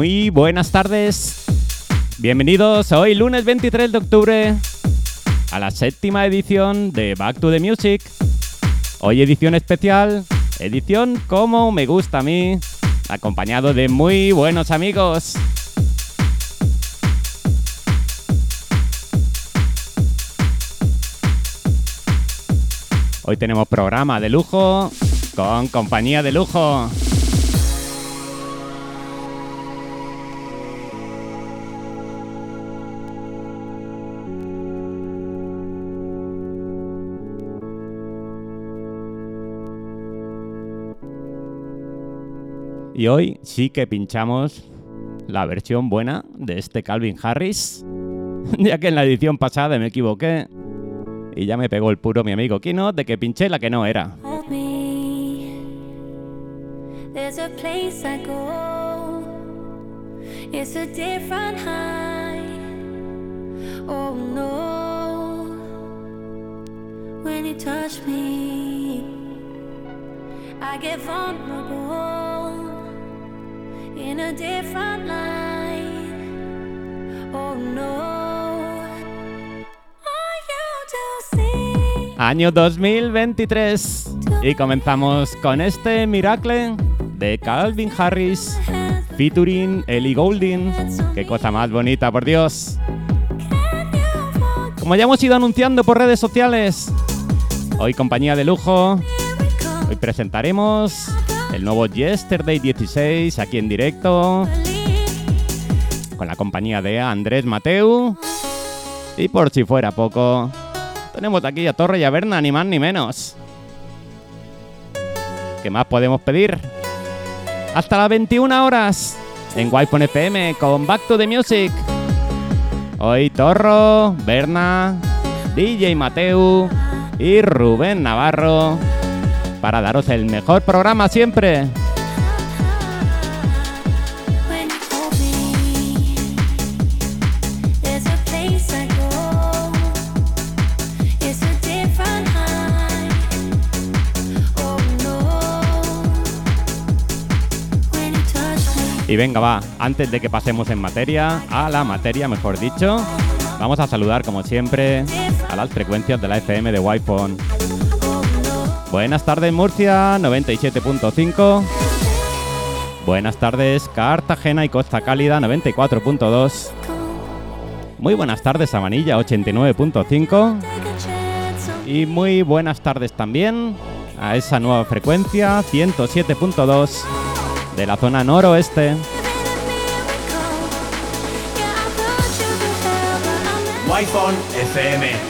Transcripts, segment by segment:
Muy buenas tardes. Bienvenidos hoy lunes 23 de octubre a la séptima edición de Back to the Music. Hoy edición especial, edición como me gusta a mí, acompañado de muy buenos amigos. Hoy tenemos programa de lujo con compañía de lujo. Y hoy sí que pinchamos la versión buena de este Calvin Harris, ya que en la edición pasada me equivoqué y ya me pegó el puro mi amigo Kino de que pinché la que no era. It's a different high. Oh no. When you touch me, I get vulnerable in a different light. Oh no. Año 2023 y comenzamos con este Miracle de Calvin Harris featuring Ellie Goulding. Qué cosa más bonita, por Dios. Como ya hemos ido anunciando por redes sociales, hoy compañía de lujo. Hoy presentaremos el nuevo Yesterday 16 aquí en directo con la compañía de Andrés Mateu. Y por si fuera poco, tenemos aquí a Torre y a Berna, ni más ni menos. ¿Qué más podemos pedir? hasta las 21 horas en Wi-Fi FM con Back to the Music. Hoy Torro, Berna, DJ Mateu y Rubén Navarro para daros el mejor programa siempre. Y venga, va, antes de que pasemos en materia, a la materia mejor dicho, vamos a saludar como siempre a las frecuencias de la FM de Wi-Fi. Buenas tardes Murcia 97.5. Buenas tardes Cartagena y Costa Cálida 94.2. Muy buenas tardes Amanilla 89.5. Y muy buenas tardes también a esa nueva frecuencia 107.2 de la zona noroeste. Wi-Fi FM.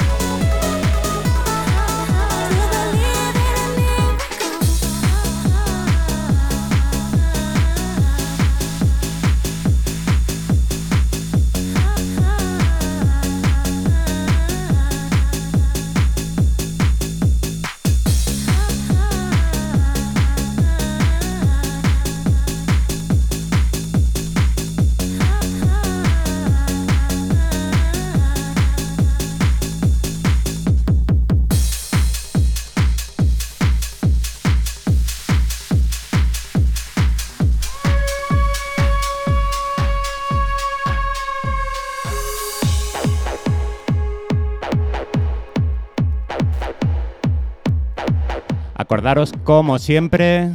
Recordaros, como siempre,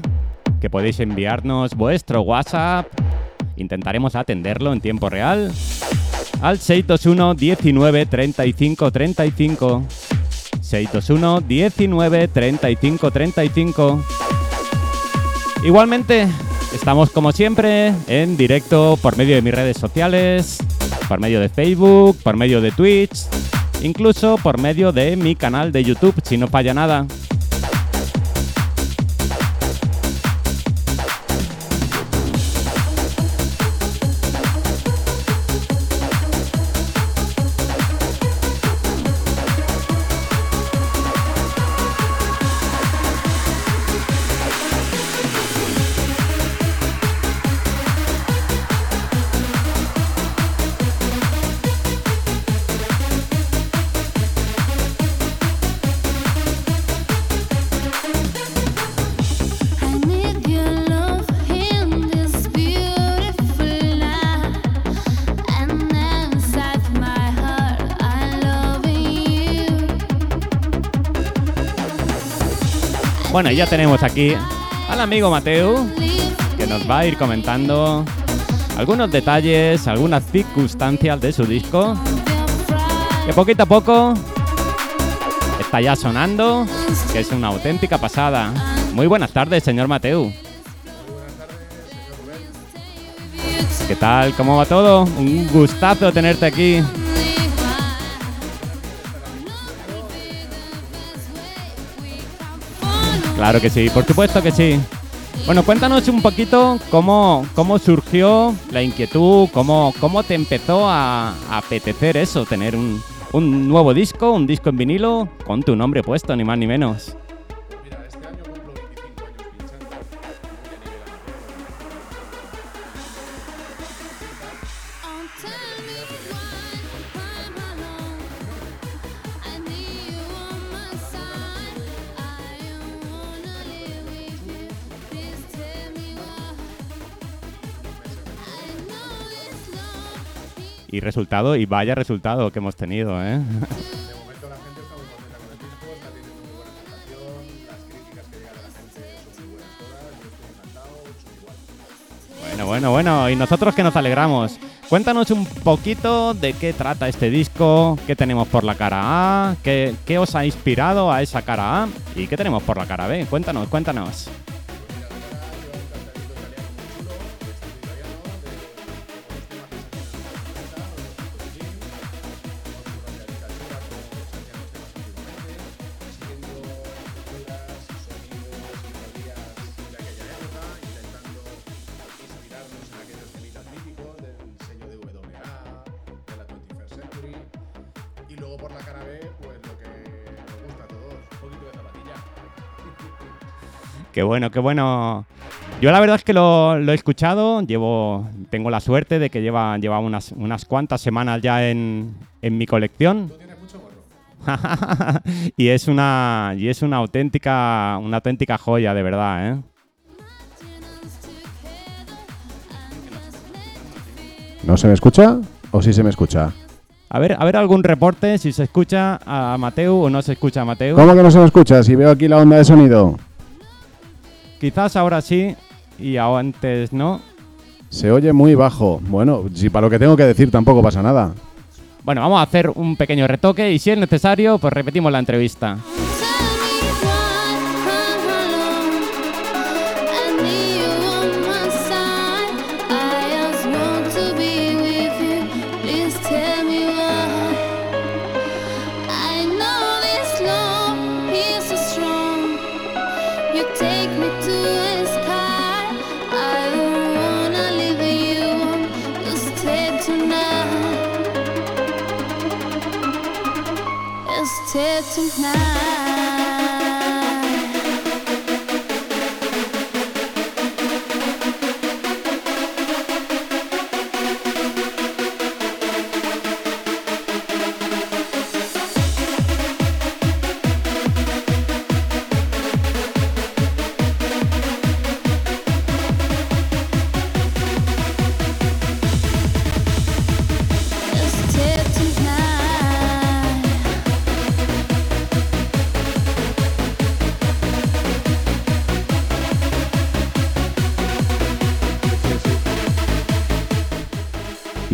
que podéis enviarnos vuestro WhatsApp. Intentaremos atenderlo en tiempo real. Al 621 19 35 35. 621 19 35 35. Igualmente, estamos como siempre en directo por medio de mis redes sociales, por medio de Facebook, por medio de Twitch, incluso por medio de mi canal de YouTube, si no falla nada. Y ya tenemos aquí al amigo Mateo, que nos va a ir comentando algunos detalles, algunas circunstancias de su disco, que poquito a poco está ya sonando, que es una auténtica pasada. Muy buenas tardes, señor Mateo. ¿Qué tal? ¿Cómo va todo? Un gustazo tenerte aquí. Claro que sí, por supuesto que sí. Bueno, cuéntanos un poquito cómo, cómo surgió la inquietud, cómo, cómo te empezó a, apetecer eso, tener un, un nuevo disco, un disco en vinilo, con tu nombre puesto, ni más ni menos. Y resultado, y vaya resultado que hemos tenido, ¿eh? Bueno, bueno, bueno, y nosotros que nos alegramos. Cuéntanos un poquito de qué trata este disco, qué tenemos por la cara A, qué, qué os ha inspirado a esa cara A y qué tenemos por la cara B. Cuéntanos, cuéntanos. Qué bueno, qué bueno. Yo la verdad es que lo, lo he escuchado, llevo, tengo la suerte de que lleva, lleva unas, unas cuantas semanas ya en, en mi colección. Y es una y es una auténtica una auténtica joya de verdad, ¿eh? ¿No se me escucha o sí se me escucha? A ver, a ver algún reporte si se escucha a Mateu o no se escucha a Mateu. ¿Cómo que no se me escucha? Si veo aquí la onda de sonido. Quizás ahora sí y antes no. Se oye muy bajo. Bueno, si para lo que tengo que decir tampoco pasa nada. Bueno, vamos a hacer un pequeño retoque y si es necesario, pues repetimos la entrevista. now.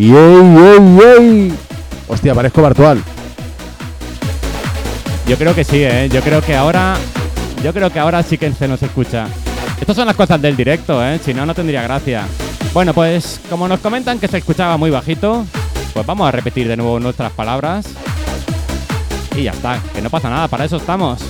¡Yey, yey, yey! Hostia, parezco Bartual. Yo creo que sí, ¿eh? Yo creo que ahora yo creo que ahora sí que se nos escucha. Estas son las cosas del directo, ¿eh? Si no, no tendría gracia. Bueno, pues como nos comentan que se escuchaba muy bajito, pues vamos a repetir de nuevo nuestras palabras. Y ya está, que no pasa nada, para eso estamos.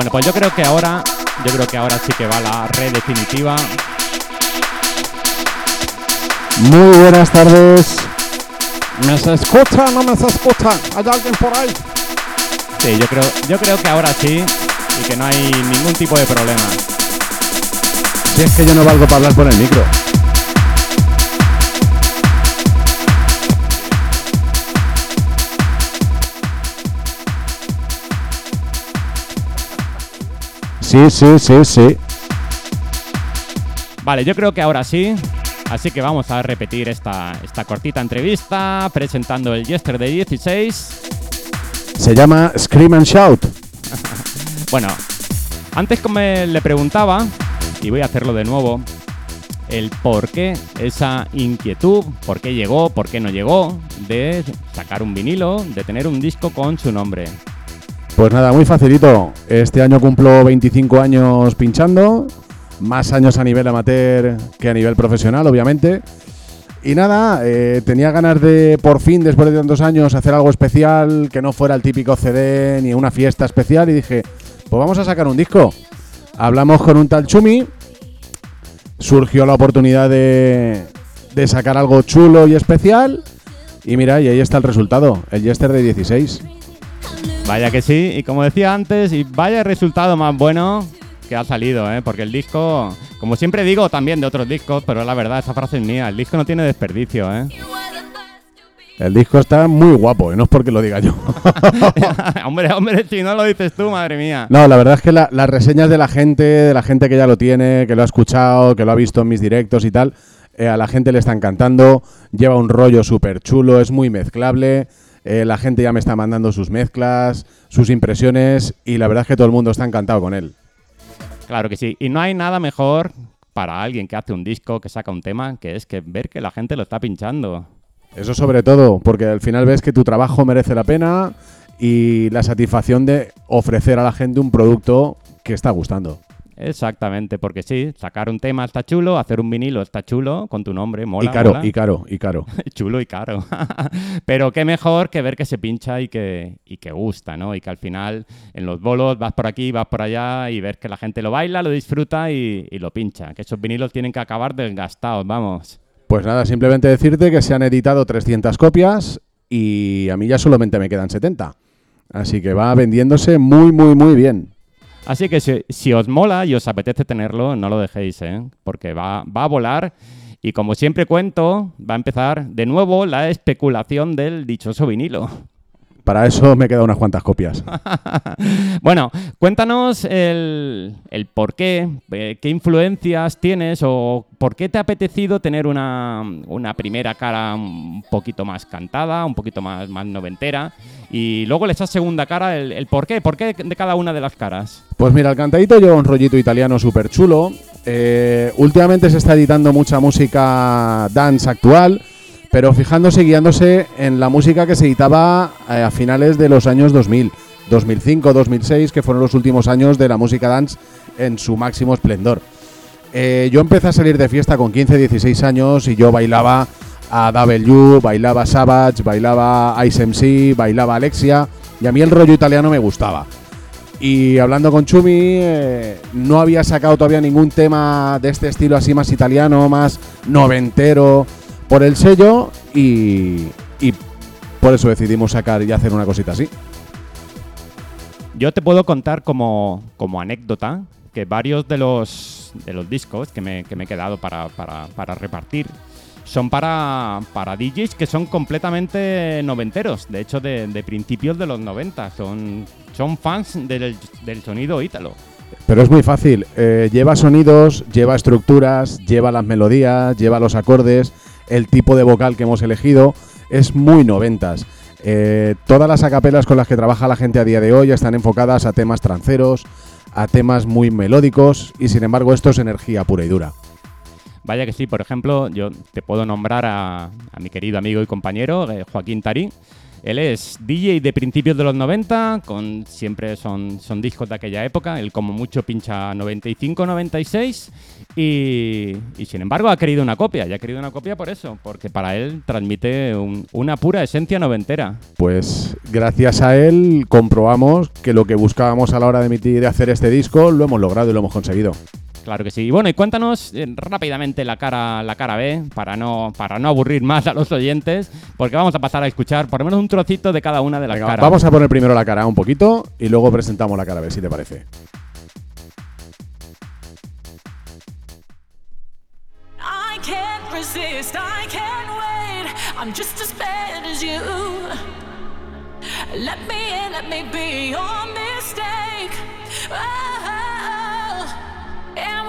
Bueno, pues yo creo que ahora, yo creo que ahora sí que va la red definitiva. Muy buenas tardes. ¿Me se escucha o no me se escucha? ¿Hay alguien por ahí? Sí, yo creo, yo creo que ahora sí y que no hay ningún tipo de problema. Si es que yo no valgo para hablar por el micro. Sí, sí, sí, sí. Vale, yo creo que ahora sí. Así que vamos a repetir esta, esta cortita entrevista presentando el Yesterday 16. Se llama Scream and Shout. Bueno, antes como le preguntaba, y voy a hacerlo de nuevo, el por qué esa inquietud, por qué llegó, por qué no llegó, de sacar un vinilo, de tener un disco con su nombre. Pues nada, muy facilito. Este año cumplo 25 años pinchando, más años a nivel amateur que a nivel profesional, obviamente. Y nada, eh, tenía ganas de por fin, después de tantos años, hacer algo especial, que no fuera el típico CD ni una fiesta especial, y dije, pues vamos a sacar un disco. Hablamos con un tal Chumi, surgió la oportunidad de, sacar algo chulo y especial, y mira, y ahí está el resultado, el Jester de 16. Vaya que sí, y como decía antes, y vaya resultado más bueno que ha salido, ¿eh? porque el disco, como siempre digo también de otros discos, pero la verdad, esa frase es mía, el disco no tiene desperdicio. ¿eh? El disco está muy guapo, y no es porque lo diga yo. hombre, hombre, si no lo dices tú, madre mía. No, la verdad es que la- las reseñas de la gente, de la gente que ya lo tiene, que lo ha escuchado, que lo ha visto en mis directos y tal, eh, a la gente le está encantando, lleva un rollo súper chulo, es muy mezclable, eh, la gente ya me está mandando sus mezclas, sus impresiones y la verdad es que todo el mundo está encantado con él. Claro que sí. Y no hay nada mejor para alguien que hace un disco, que saca un tema, que es que ver que la gente lo está pinchando. Eso sobre todo, porque al final ves que tu trabajo merece la pena y la satisfacción de ofrecer a la gente un producto que está gustando. Exactamente, porque sí, sacar un tema está chulo, hacer un vinilo está chulo, con tu nombre, mola. y caro, mola. y caro, y caro. chulo y caro. Pero qué mejor que ver que se pincha y que, y que gusta, ¿no? Y que al final en los bolos vas por aquí, vas por allá y ver que la gente lo baila, lo disfruta y, y lo pincha. Que esos vinilos tienen que acabar desgastados, vamos. Pues nada, simplemente decirte que se han editado 300 copias y a mí ya solamente me quedan 70. Así que va vendiéndose muy, muy, muy bien. Así que si, os mola y os apetece tenerlo, no lo dejéis, ¿eh? Porque va, va a volar. Y como siempre cuento, va a empezar de nuevo la especulación del dichoso vinilo. Para eso me quedan unas cuantas copias. bueno, cuéntanos el, el por qué, eh, qué influencias tienes o por qué te ha apetecido tener una, una primera cara un poquito más cantada, un poquito más, más noventera, y luego esa segunda cara, el, el por qué, por qué de cada una de las caras. Pues mira, el cantadito lleva un rollito italiano súper chulo. Eh, últimamente se está editando mucha música dance actual, pero fijándose y guiándose en la música que se editaba eh, a finales de los años 2000, 2005, 2006, que fueron los últimos años de la música dance en su máximo esplendor. Eh, yo empecé a salir de fiesta con 15, 16 años y yo bailaba a W, bailaba Savage, bailaba Ice MC, bailaba Alexia y a mí el rollo italiano me gustaba. Y hablando con Chumi, eh, no había sacado todavía ningún tema de este estilo así más italiano, más noventero por el sello y, y por eso decidimos sacar y hacer una cosita así. Yo te puedo contar como, como anécdota que varios de los, de los discos que me, que me he quedado para, para- para repartir son para, para DJs que son completamente noventeros, de hecho de, de principios de los 90, son, son fans del, del sonido ítalo. Pero es muy fácil. eh, lleva sonidos, lleva estructuras, lleva las melodías, lleva los acordes, el tipo de vocal que hemos elegido. Es muy noventas. Eh, todas las acapelas con las que trabaja la gente a día de hoy están enfocadas a temas tranceros, a temas muy melódicos y sin embargo esto es energía pura y dura. Vaya que sí, por ejemplo, yo te puedo nombrar a, mi querido amigo y compañero eh, Joaquín Tarí. Él es DJ de principios de los 90, con siempre son, son discos de aquella época. Él como mucho pincha 95, 96 y, y sin embargo ha querido una copia. Y ha querido una copia por eso, porque para él transmite un- una pura esencia noventera. Pues gracias a él comprobamos que lo que buscábamos a la hora de emitir de hacer este disco lo hemos logrado y lo hemos conseguido. Claro que sí. Y bueno, y cuéntanos eh, rápidamente la cara, la cara B, para no, para no aburrir más a los oyentes, porque vamos a pasar a escuchar por lo menos un trocito de cada una de las Venga, caras. vamos a poner primero la cara A un poquito y luego presentamos la cara B, si te parece. I can't resist, I can't wait. I'm just as bad as you. Let me in, let me be your mistake. Oh, Wi-Fi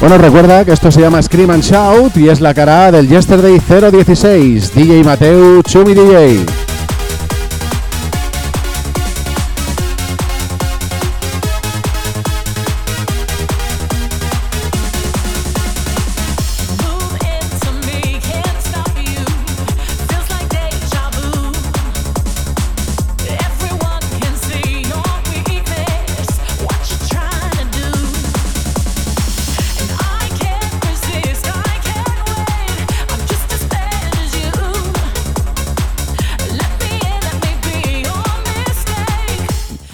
Bueno, recuerda que esto se llama Scream and Shout y es la cara del Yesterday 016, DJ Mateu Chumi DJ.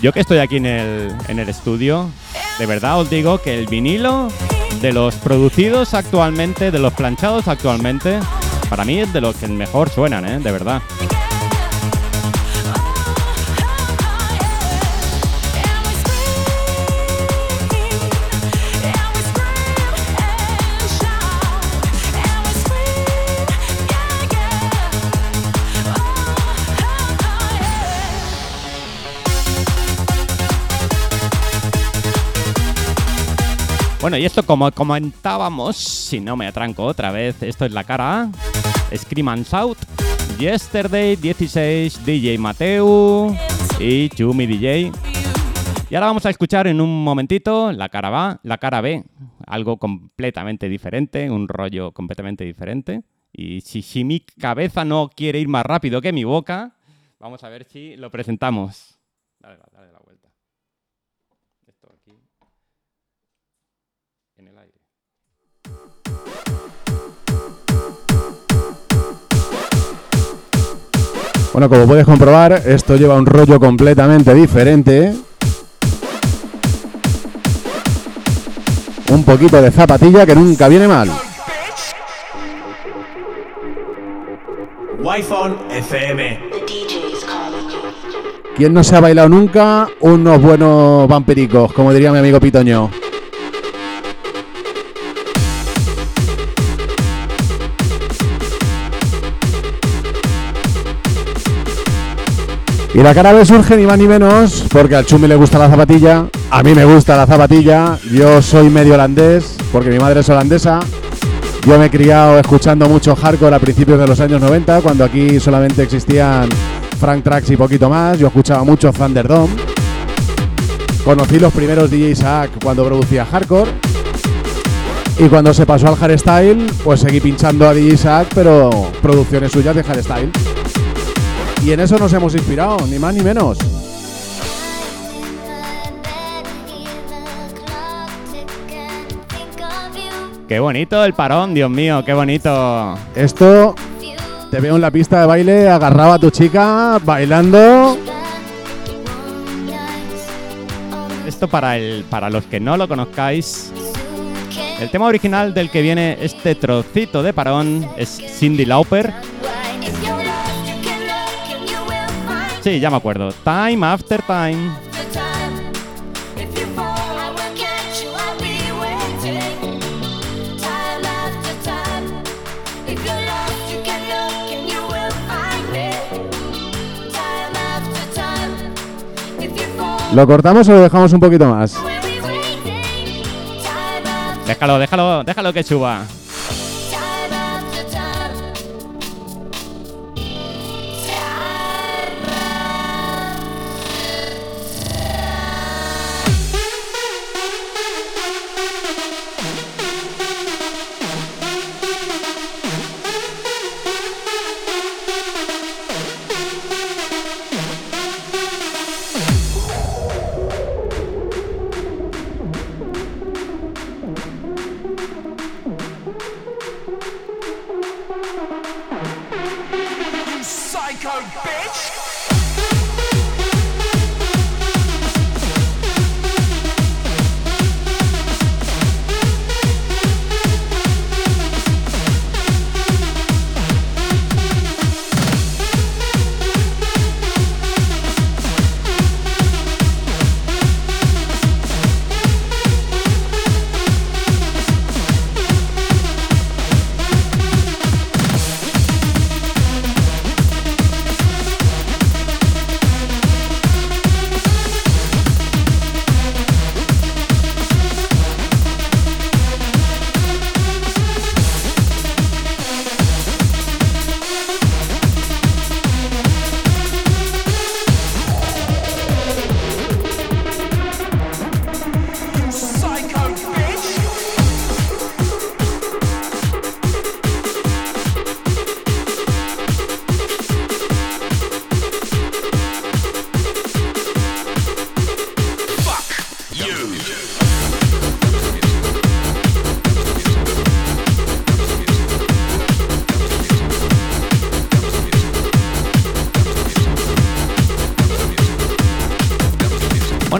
Yo que estoy aquí en el, en el estudio, de verdad os digo que el vinilo de los producidos actualmente, de los planchados actualmente, para mí es de los que mejor suenan, ¿eh? De verdad. Bueno, y esto como comentábamos, si no me atranco otra vez, esto es la cara Scream and Shout, Yesterday 16, DJ Mateu y Chumi DJ. Y ahora vamos a escuchar en un momentito la cara A, la cara B, algo completamente diferente, un rollo completamente diferente. Y si, si mi cabeza no quiere ir más rápido que mi boca, vamos a ver si lo presentamos. Dale, dale la Bueno, como puedes comprobar, esto lleva un rollo completamente diferente. Un poquito de zapatilla que nunca viene mal. Wi-Fi FM. ¿Quién no se ha bailado nunca? Unos buenos vampiricos, como diría mi amigo Pitoño. Y la cara B surge ni más ni menos porque al Chumi le gusta la zapatilla, a mí me gusta la zapatilla, yo soy medio holandés porque mi madre es holandesa. Yo me he criado escuchando mucho hardcore a principios de los años 90, cuando aquí solamente existían Frank Trax y poquito más. Yo escuchaba mucho Thunderdome. Conocí los primeros DJ Isaac cuando producía hardcore. Y cuando se pasó al hardstyle, pues seguí pinchando a DJ Isaac, pero producciones suyas de hardstyle. Y en eso nos hemos inspirado, ni más ni menos. Qué bonito el parón, Dios mío, qué bonito. Esto te veo en la pista de baile, agarraba a tu chica, bailando. Esto para el para los que no lo conozcáis, el tema original del que viene este trocito de parón es Cindy Lauper. Sí, ya me acuerdo. Time after time. ¿Lo cortamos o lo dejamos un poquito más? Déjalo, déjalo, déjalo que suba.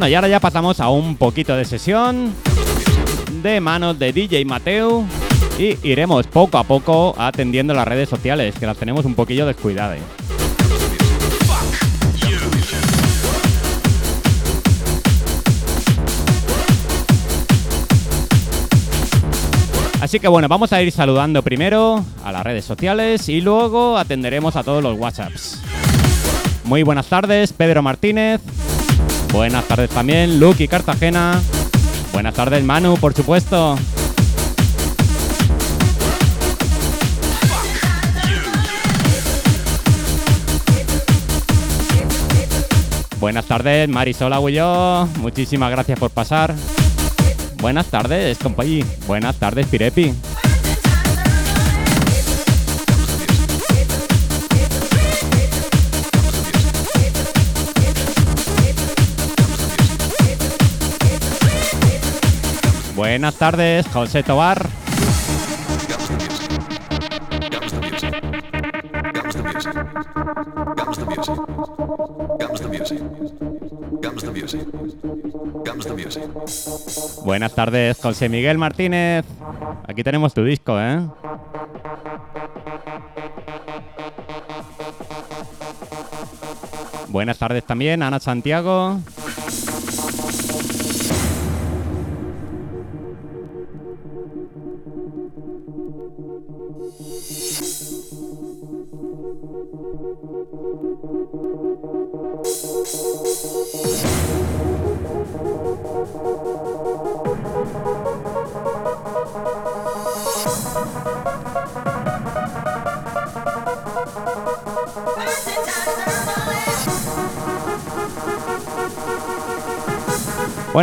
Y ahora ya pasamos a un poquito de sesión de manos de DJ Mateo y iremos poco a poco atendiendo las redes sociales, que las tenemos un poquillo descuidadas. Así que bueno, vamos a ir saludando primero a las redes sociales y luego atenderemos a todos los WhatsApps. Muy buenas tardes, Pedro Martínez. Buenas tardes también, Lucky Cartagena. Buenas tardes, Manu, por supuesto. Buenas tardes, Marisol Agulló. Muchísimas gracias por pasar. Buenas tardes, compañí. Buenas tardes, Pirepi. Buenas tardes, José Tobar. Buenas tardes, José Miguel Martínez. Aquí tenemos tu disco, ¿eh? Buenas tardes también, Ana Santiago.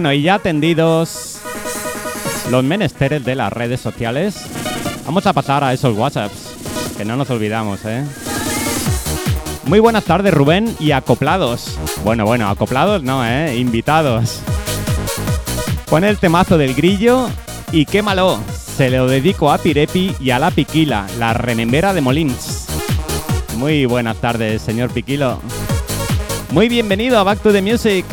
Bueno, y ya atendidos los menesteres de las redes sociales, vamos a pasar a esos WhatsApps, que no nos olvidamos, ¿eh? Muy buenas tardes, Rubén, y acoplados. Bueno, bueno, acoplados no, ¿eh? Invitados. Pon el temazo del grillo y quémalo. Se lo dedico a Pirepi y a la Piquila, la remembera de Molins. Muy buenas tardes, señor Piquilo. Muy bienvenido a Back to the Music.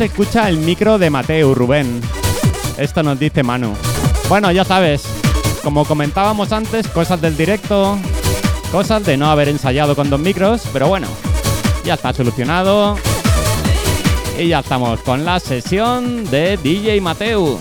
Se escucha el micro de Mateo, Rubén. Esto nos dice Manu. Bueno, ya sabes, como comentábamos antes, cosas del directo, cosas de no haber ensayado con dos micros, pero bueno, ya está solucionado. Y ya estamos con la sesión de DJ Mateo.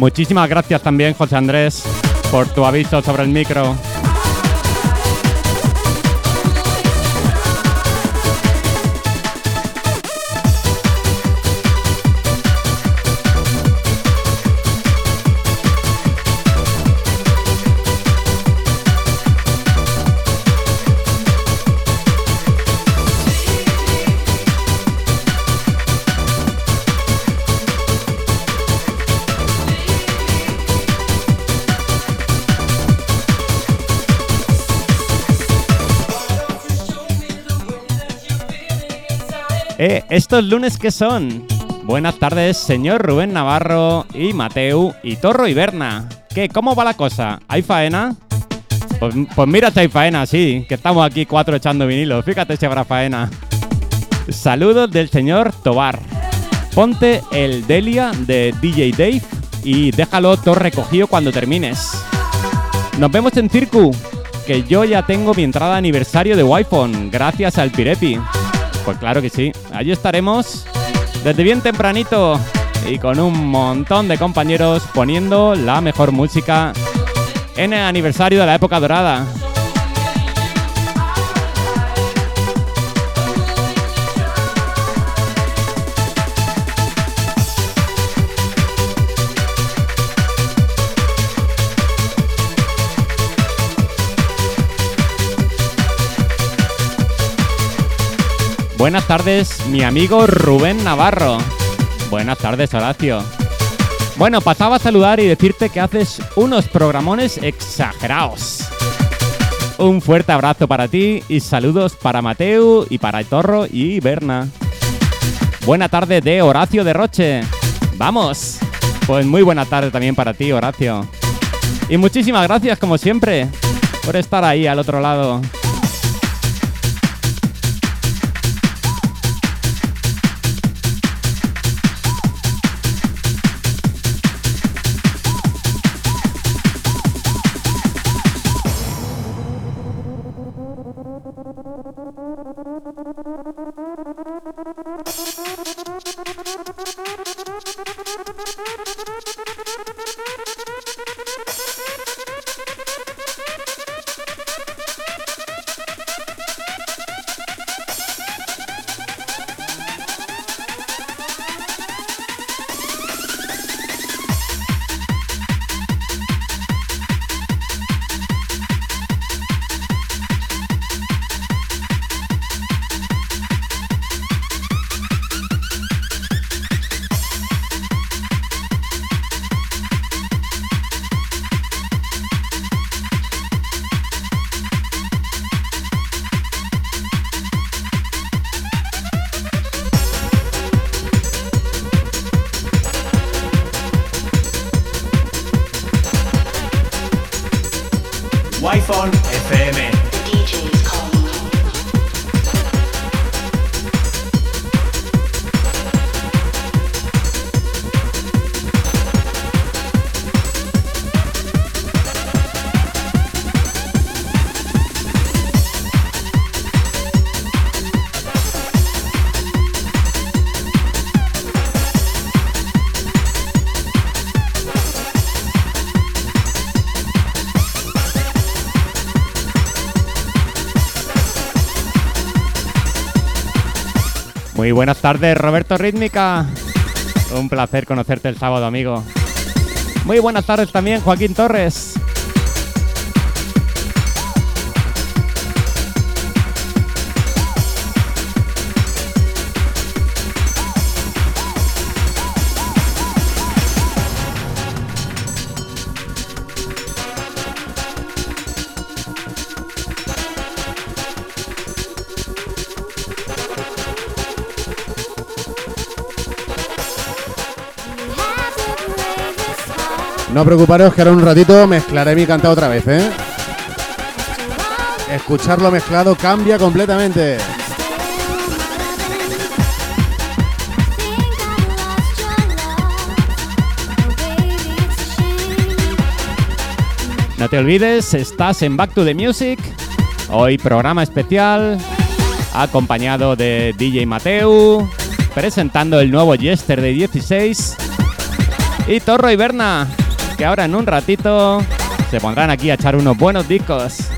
Muchísimas gracias también, José Andrés, por tu aviso sobre el micro. ¿Estos lunes qué son? Buenas tardes, señor Rubén Navarro y Mateu y Torro y Berna. ¿Qué? ¿Cómo va la cosa? ¿Hay faena? Pues, pues mira si hay faena, sí, que estamos aquí cuatro echando vinilo. Fíjate si habrá faena. Saludos del señor Tobar. Ponte el Delia de DJ Dave y déjalo todo recogido cuando termines. Nos vemos en Circu, que yo ya tengo mi entrada de aniversario de Wi-Fi, gracias al Pirepi. Pues claro que sí, allí estaremos desde bien tempranito y con un montón de compañeros poniendo la mejor música en el aniversario de la época dorada. Buenas tardes, mi amigo Rubén Navarro. Buenas tardes, Horacio. Bueno, pasaba a saludar y decirte que haces unos programones exagerados. Un fuerte abrazo para ti y saludos para Mateu y para Torro y Berna. Buena tarde de Horacio de Roche. Vamos. Pues muy buena tarde también para ti, Horacio. Y muchísimas gracias, como siempre, por estar ahí al otro lado. Buenas tardes, Roberto Rítmica. Un placer conocerte el sábado, amigo. Muy buenas tardes también, Joaquín Torres. No preocuparos que ahora un ratito mezclaré mi cantado otra vez, ¿eh? Escucharlo mezclado cambia completamente. No te olvides, estás en Back to the Music. Hoy programa especial, acompañado de DJ Mateu, presentando el nuevo Yesterday 16. Y Torro y Berna, que ahora en un ratito se pondrán aquí a echar unos buenos discos.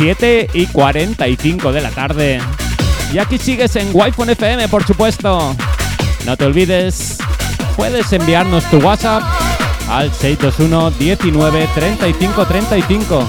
7 y 45 de la tarde. Y aquí sigues en Wi-Fi FM, por supuesto. No te olvides, puedes enviarnos tu WhatsApp al 621 19 35 35.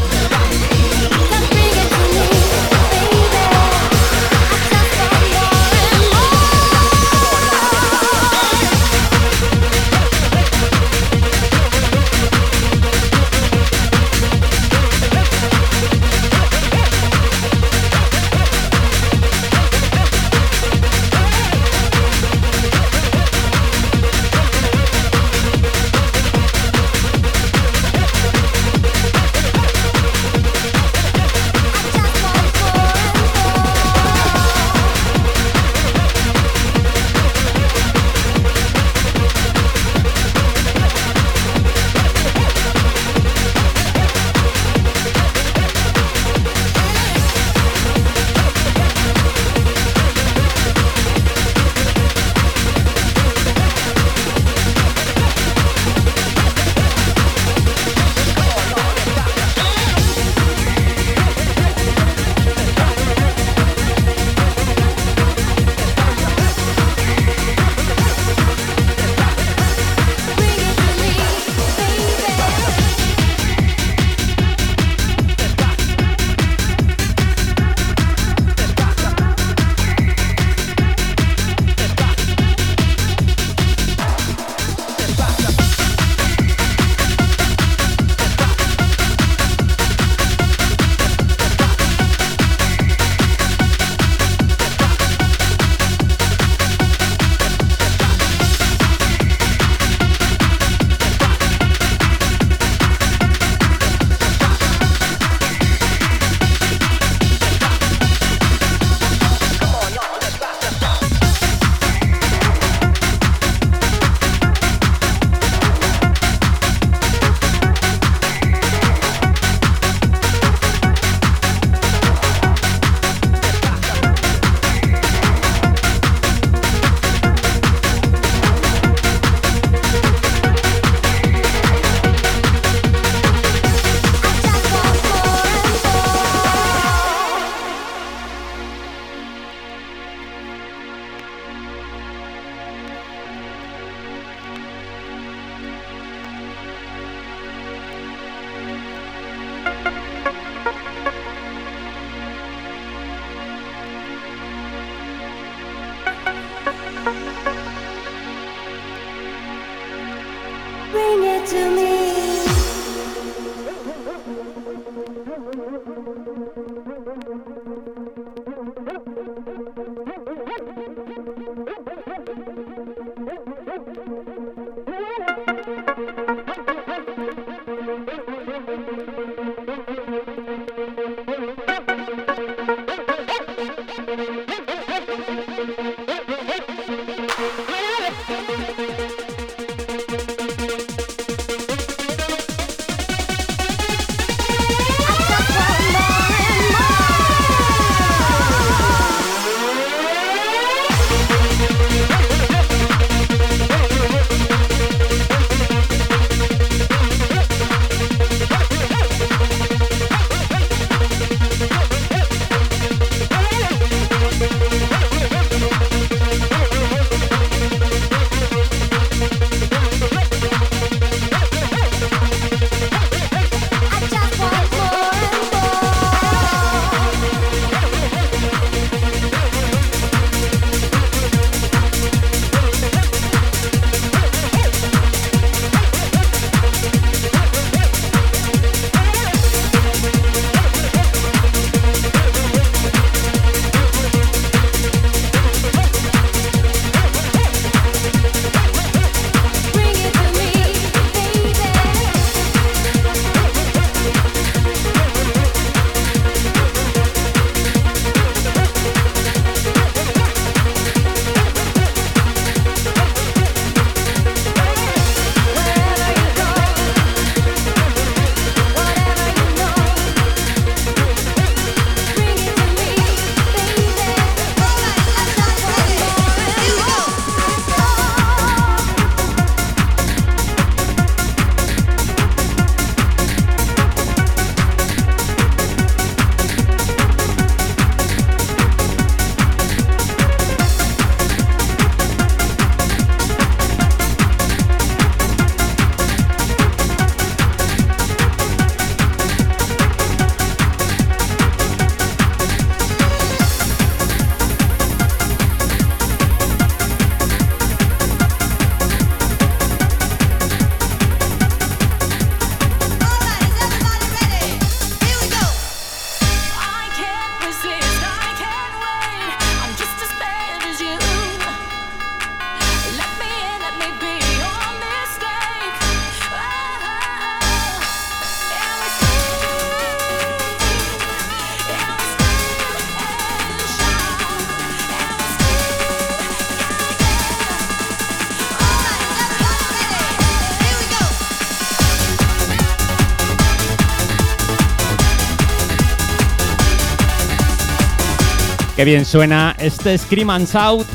Qué bien suena este Scream and Shout,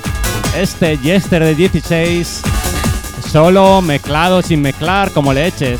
este Jester de 16, solo mezclado sin mezclar como le eches.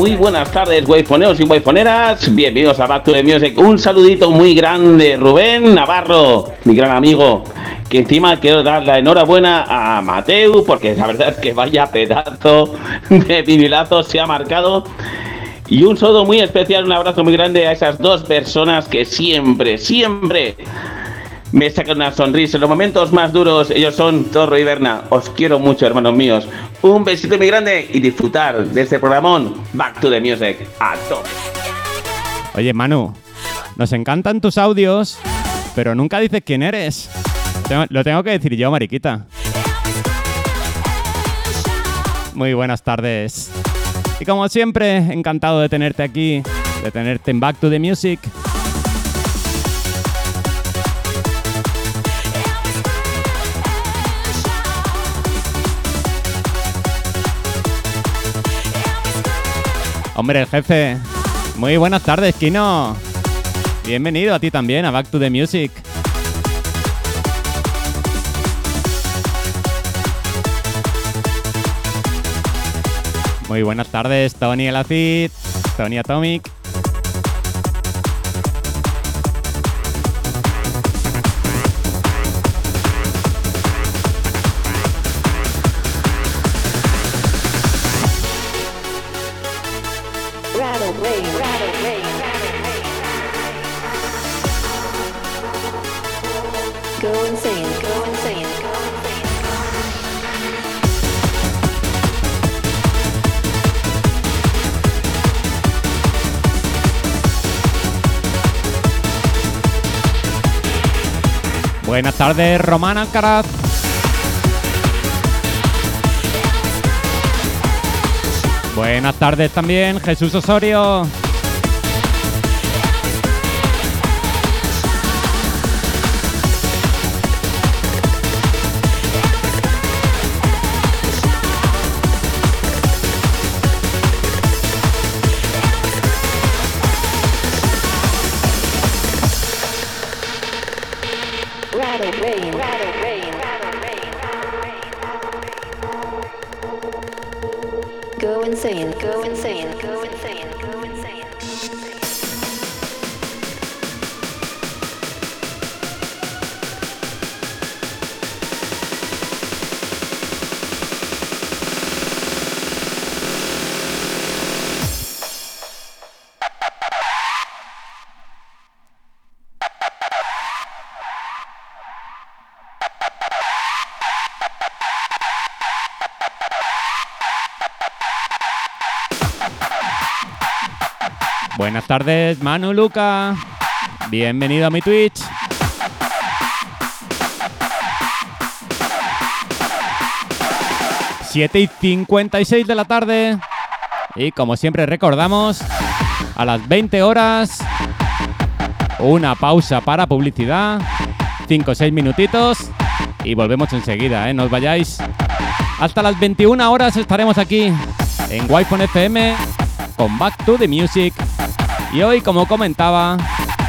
Muy buenas tardes, waifoneros y waifoneras. Bienvenidos a Back to the Music. Un saludito muy grande, Rubén Navarro, mi gran amigo. Que encima quiero dar la enhorabuena a Mateu, porque la verdad es que vaya pedazo de vinilazo se ha marcado. Y un saludo muy especial, un abrazo muy grande a esas dos personas que siempre, siempre me sacan una sonrisa en los momentos más duros. Ellos son Torro y Berna. Os quiero mucho, hermanos míos. Un besito muy grande y disfrutar de este programón Back to the Music a tope. Oye, Manu, nos encantan tus audios, pero nunca dices quién eres. Lo tengo que decir yo, Mariquita. Muy buenas tardes. Y como siempre, encantado de tenerte aquí, de tenerte en Back to the Music. Hombre, el jefe. Muy buenas tardes, Kino. Bienvenido a ti también a Back to the Music. Muy buenas tardes, Tony el Acid, Tony Atomic. Buenas tardes, Román Alcaraz. Buenas tardes también, Jesús Osorio. Tardes, Manu Luca. Bienvenido a mi Twitch. Siete y 56 de la tarde. Y como siempre recordamos, a las 20 horas, una pausa para publicidad. 5 o 6 minutitos. Y volvemos enseguida, ¿eh? No os vayáis. Hasta las 21 horas estaremos aquí en Wi-Fi FM con Back to the Music. Y hoy, como comentaba,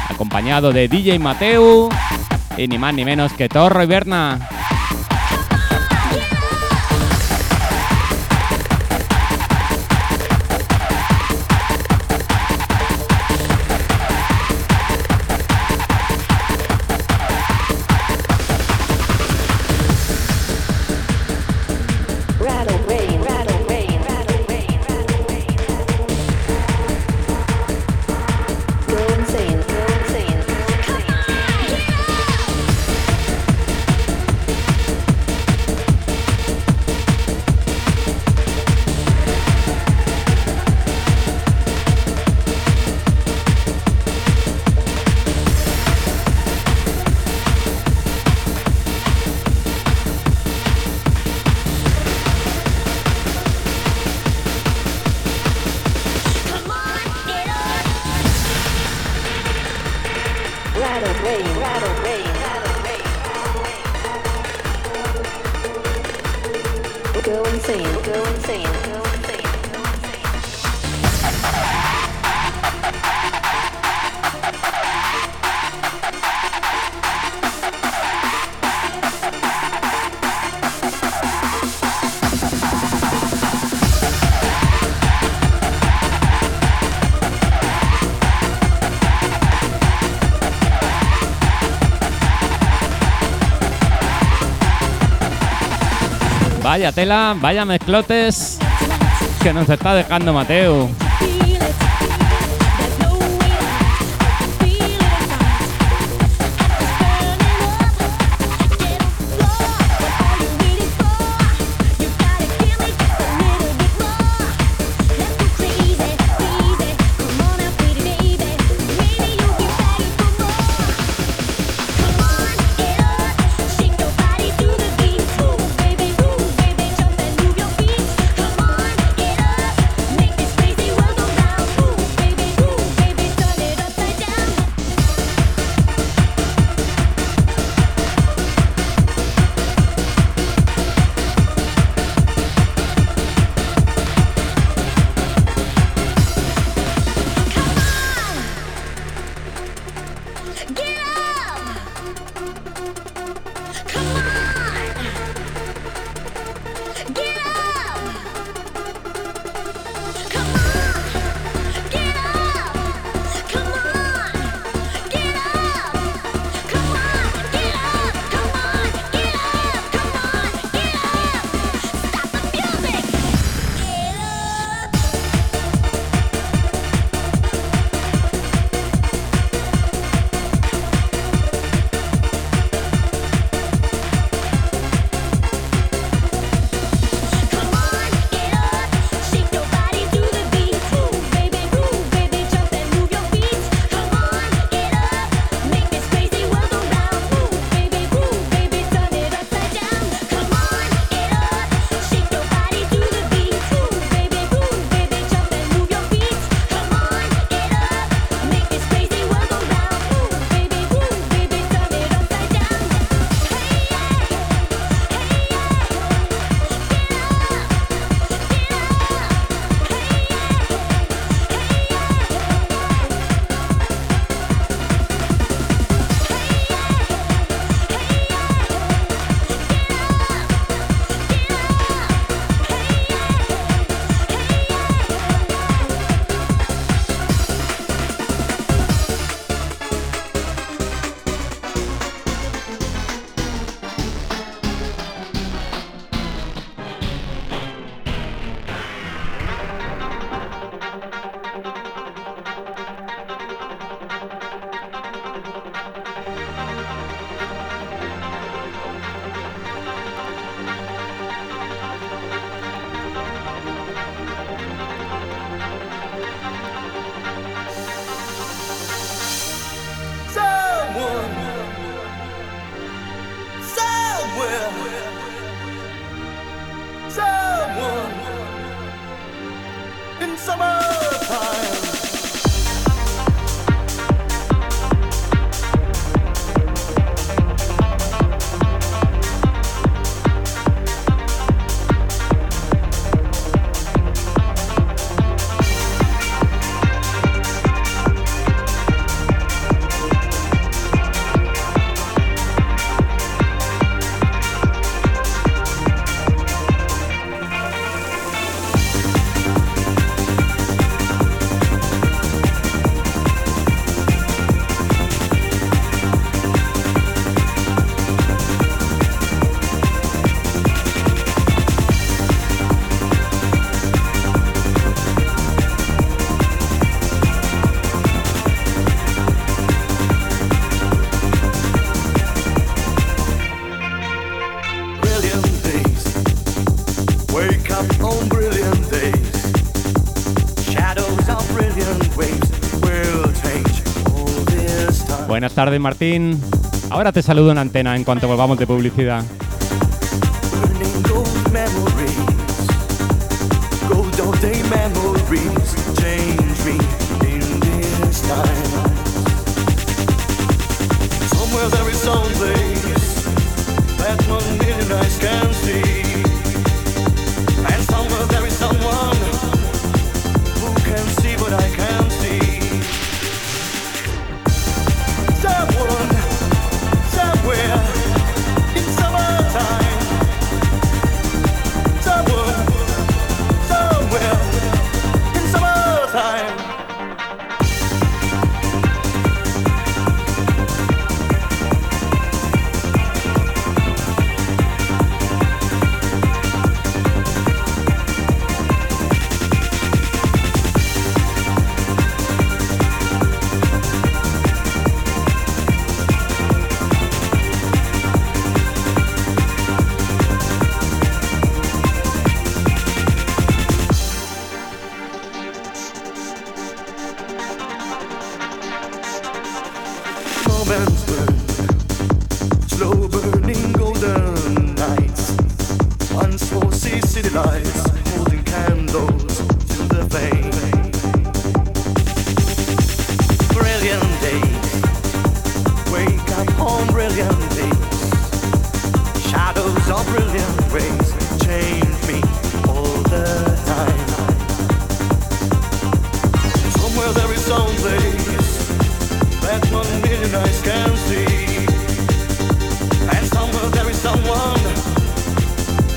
acompañado de DJ Mateu y ni más ni menos que Torro y Berna. Vaya tela, vaya mezclotes que nos está dejando Mateo. tarde Martín. Ahora te saludo en antena en cuanto volvamos de publicidad. Brilliant days. Shadows of brilliant rays change me all the time. Somewhere there is some place that one million eyes can see. And somewhere there is someone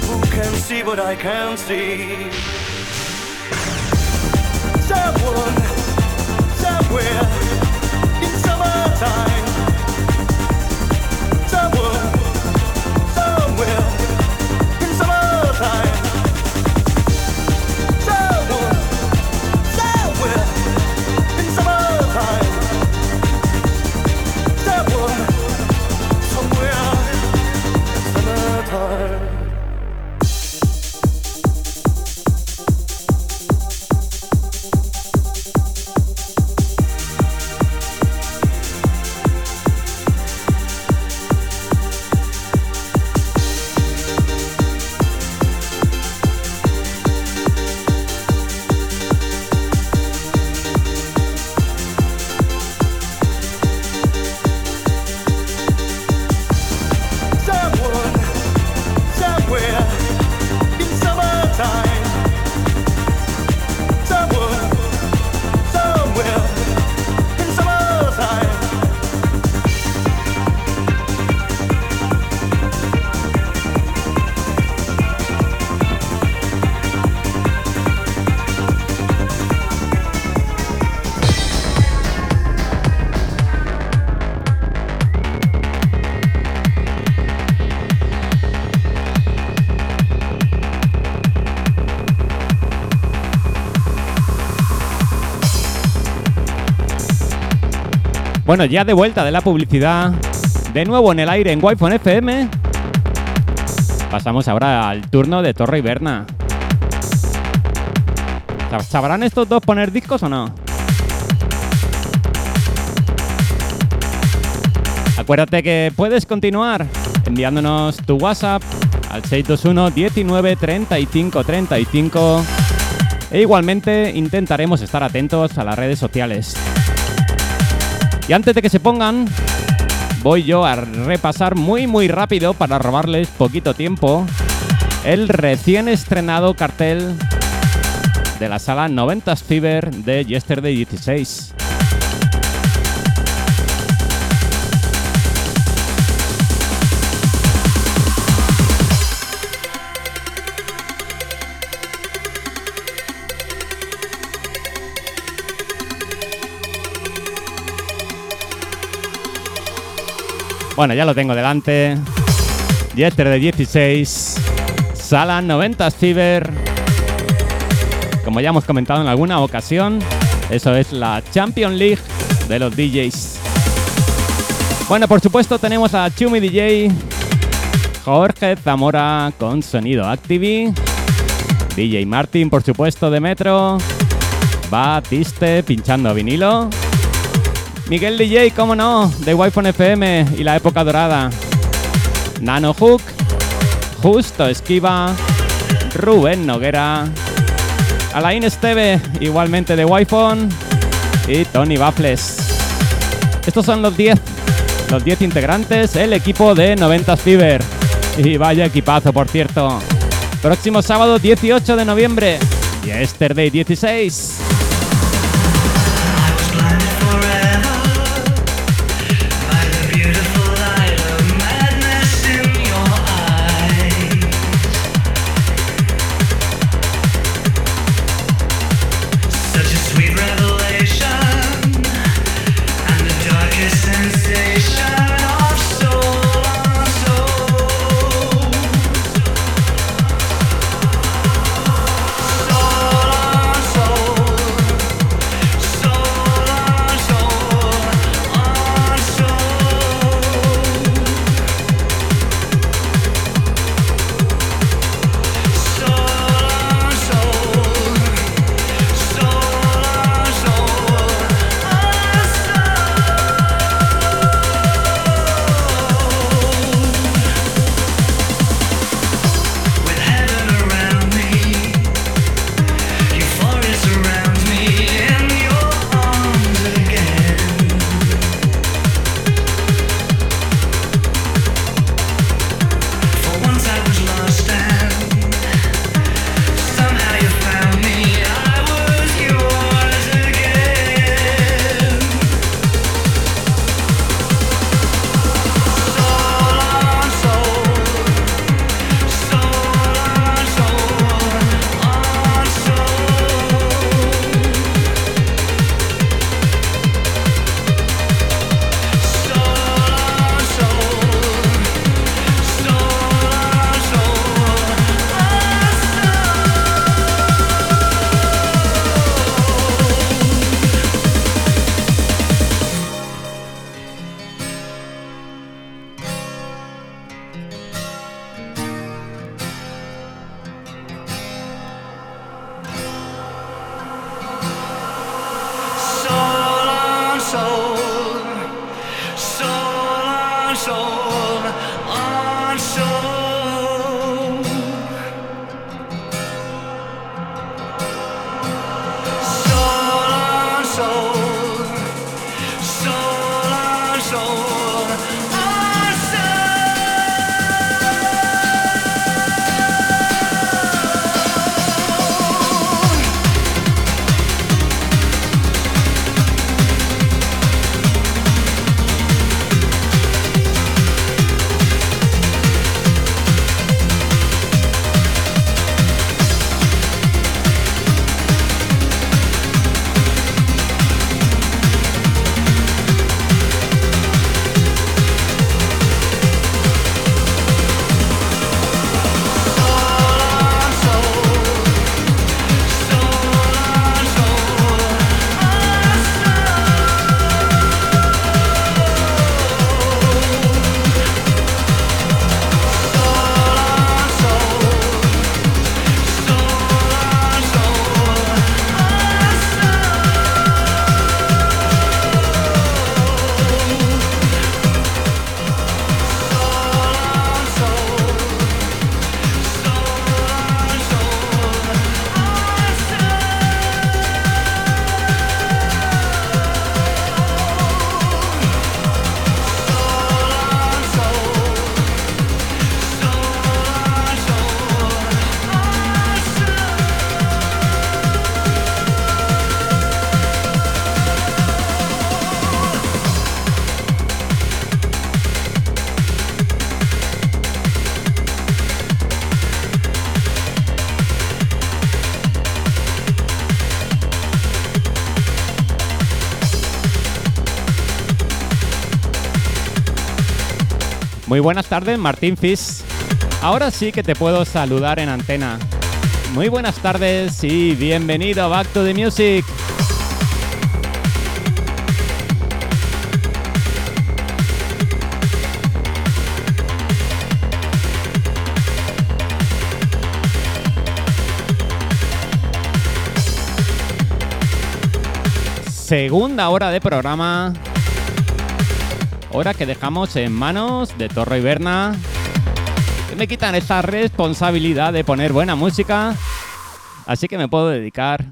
who can see what I can't see. Someone, somewhere, in summertime. Bueno, ya de vuelta de la publicidad, de nuevo en el aire en Wi-Fi FM. Pasamos ahora al turno de Torre y Berna. ¿Sab- ¿Sabrán estos dos poner discos o no? Acuérdate que puedes continuar enviándonos tu WhatsApp al 621 19 35 35 e igualmente intentaremos estar atentos a las redes sociales. Y antes de que se pongan, voy yo a repasar muy muy rápido para robarles poquito tiempo el recién estrenado cartel de la sala 90s Fever de Yesterday 16. Bueno, ya lo tengo delante. Yesterday 16. Sala 90s Fever. Como ya hemos comentado en alguna ocasión, eso es la Champion League de los DJs. Bueno, por supuesto tenemos a Chumi DJ, Jorge Zamora con sonido Activi, DJ Martin, por supuesto, de Metro, Batiste pinchando vinilo, Miguel DJ, cómo no, de Wi-Fi FM y la época dorada, Nano Hook, Justo Esquiva, Rubén Noguera, Alain Esteve, igualmente de Wi-Fi, y Tony Baffles. Estos son los 10, los 10 integrantes, el equipo de 90 Fever. Y vaya equipazo, por cierto. Próximo sábado 18 de noviembre, Yesterday 16. Muy buenas tardes, Martín Fish. Ahora sí que te puedo saludar en antena. Muy buenas tardes y bienvenido a Back to the Music. Segunda hora de programa. Hora que dejamos en manos de Torro y Berna. Que me quitan esa responsabilidad de poner buena música. Así que me puedo dedicar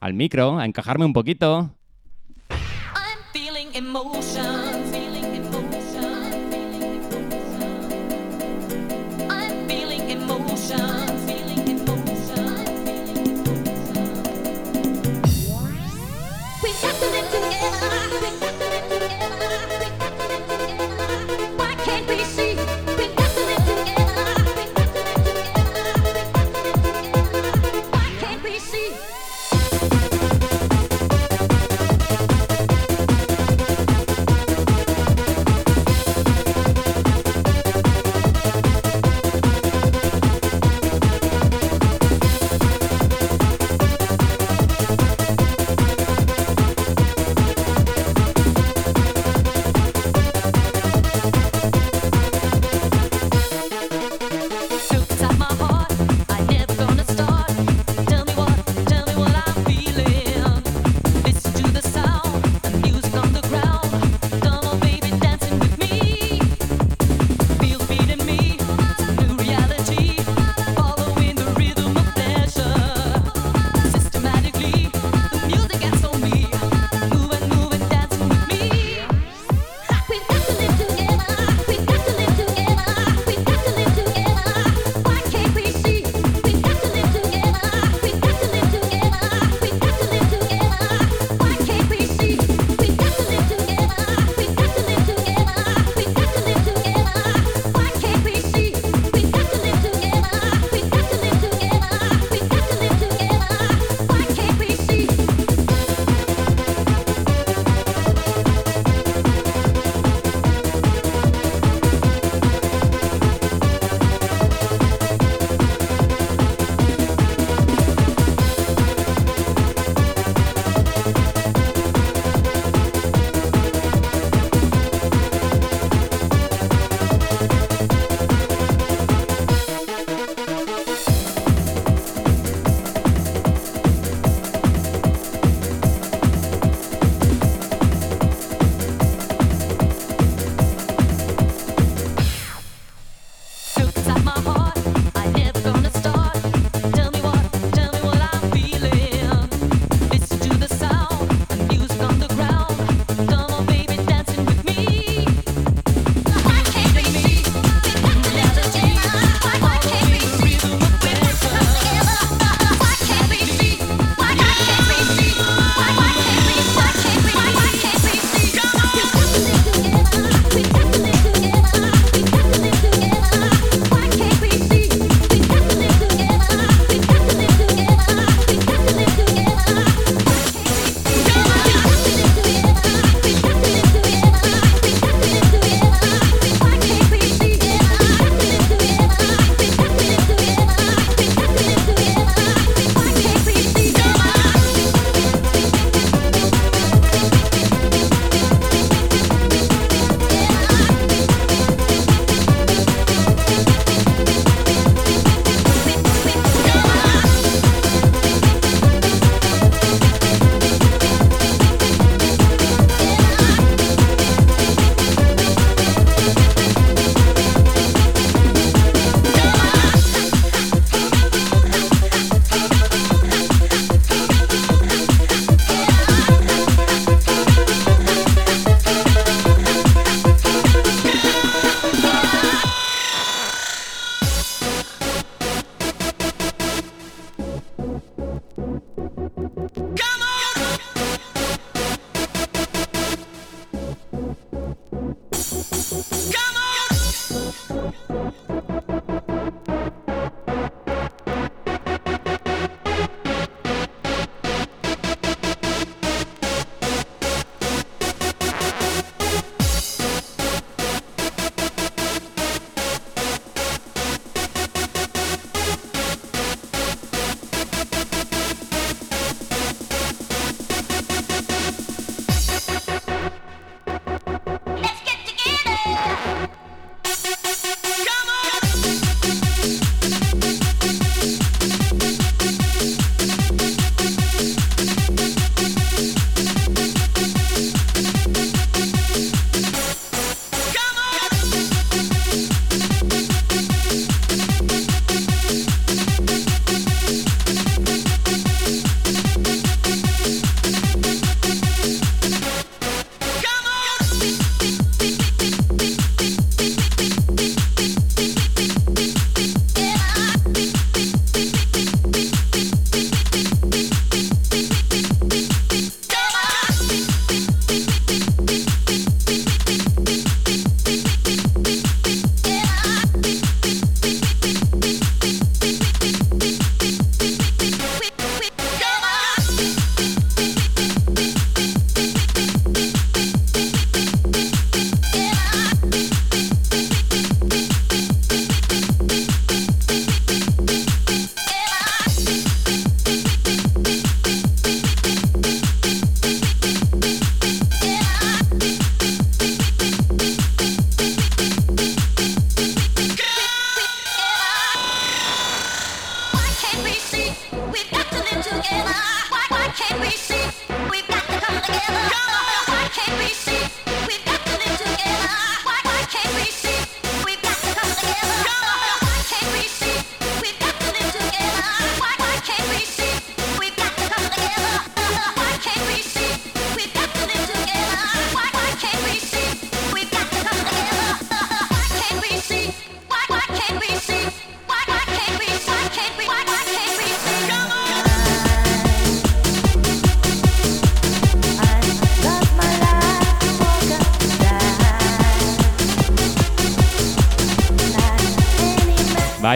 al micro, a encajarme un poquito. Got to live together.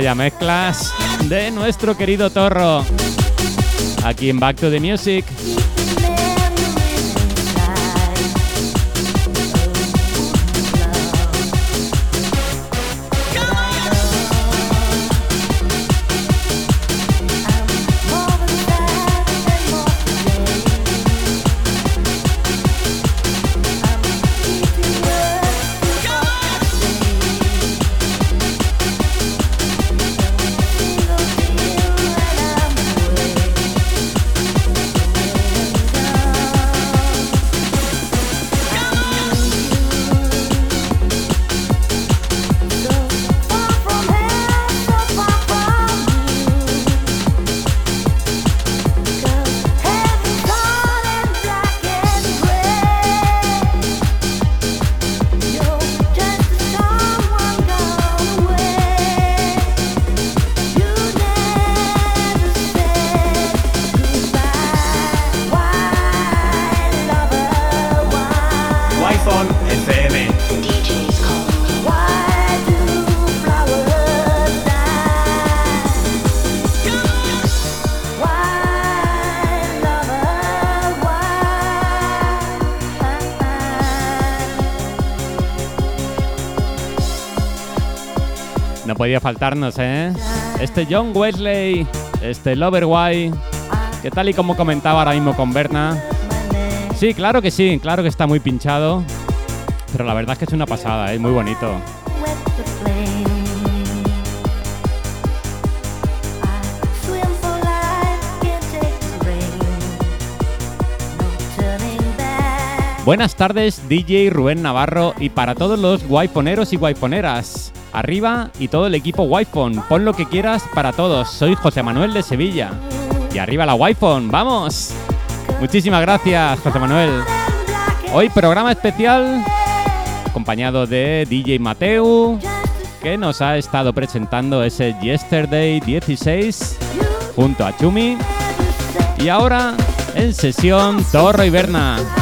Mezclas de nuestro querido Torro. Aquí en Back to the Music. Podía faltarnos, ¿eh? Este John Wesley, este Loverwhy, que tal y como comentaba ahora mismo con Berna. Sí, claro que sí, claro que está muy pinchado. Pero la verdad es que es una pasada, es muy bonito. Buenas tardes, DJ Rubén Navarro y para todos los guayponeros y guayponeras. Arriba y todo el equipo Wi-Phone. Pon lo que quieras para todos. Soy José Manuel de Sevilla. Y arriba la Wi-Phone. ¡Vamos! Muchísimas gracias, José Manuel. Hoy programa especial acompañado de DJ Mateu, que nos ha estado presentando ese Yesterday 16 junto a Chumi. Y ahora en sesión Torro y Berna.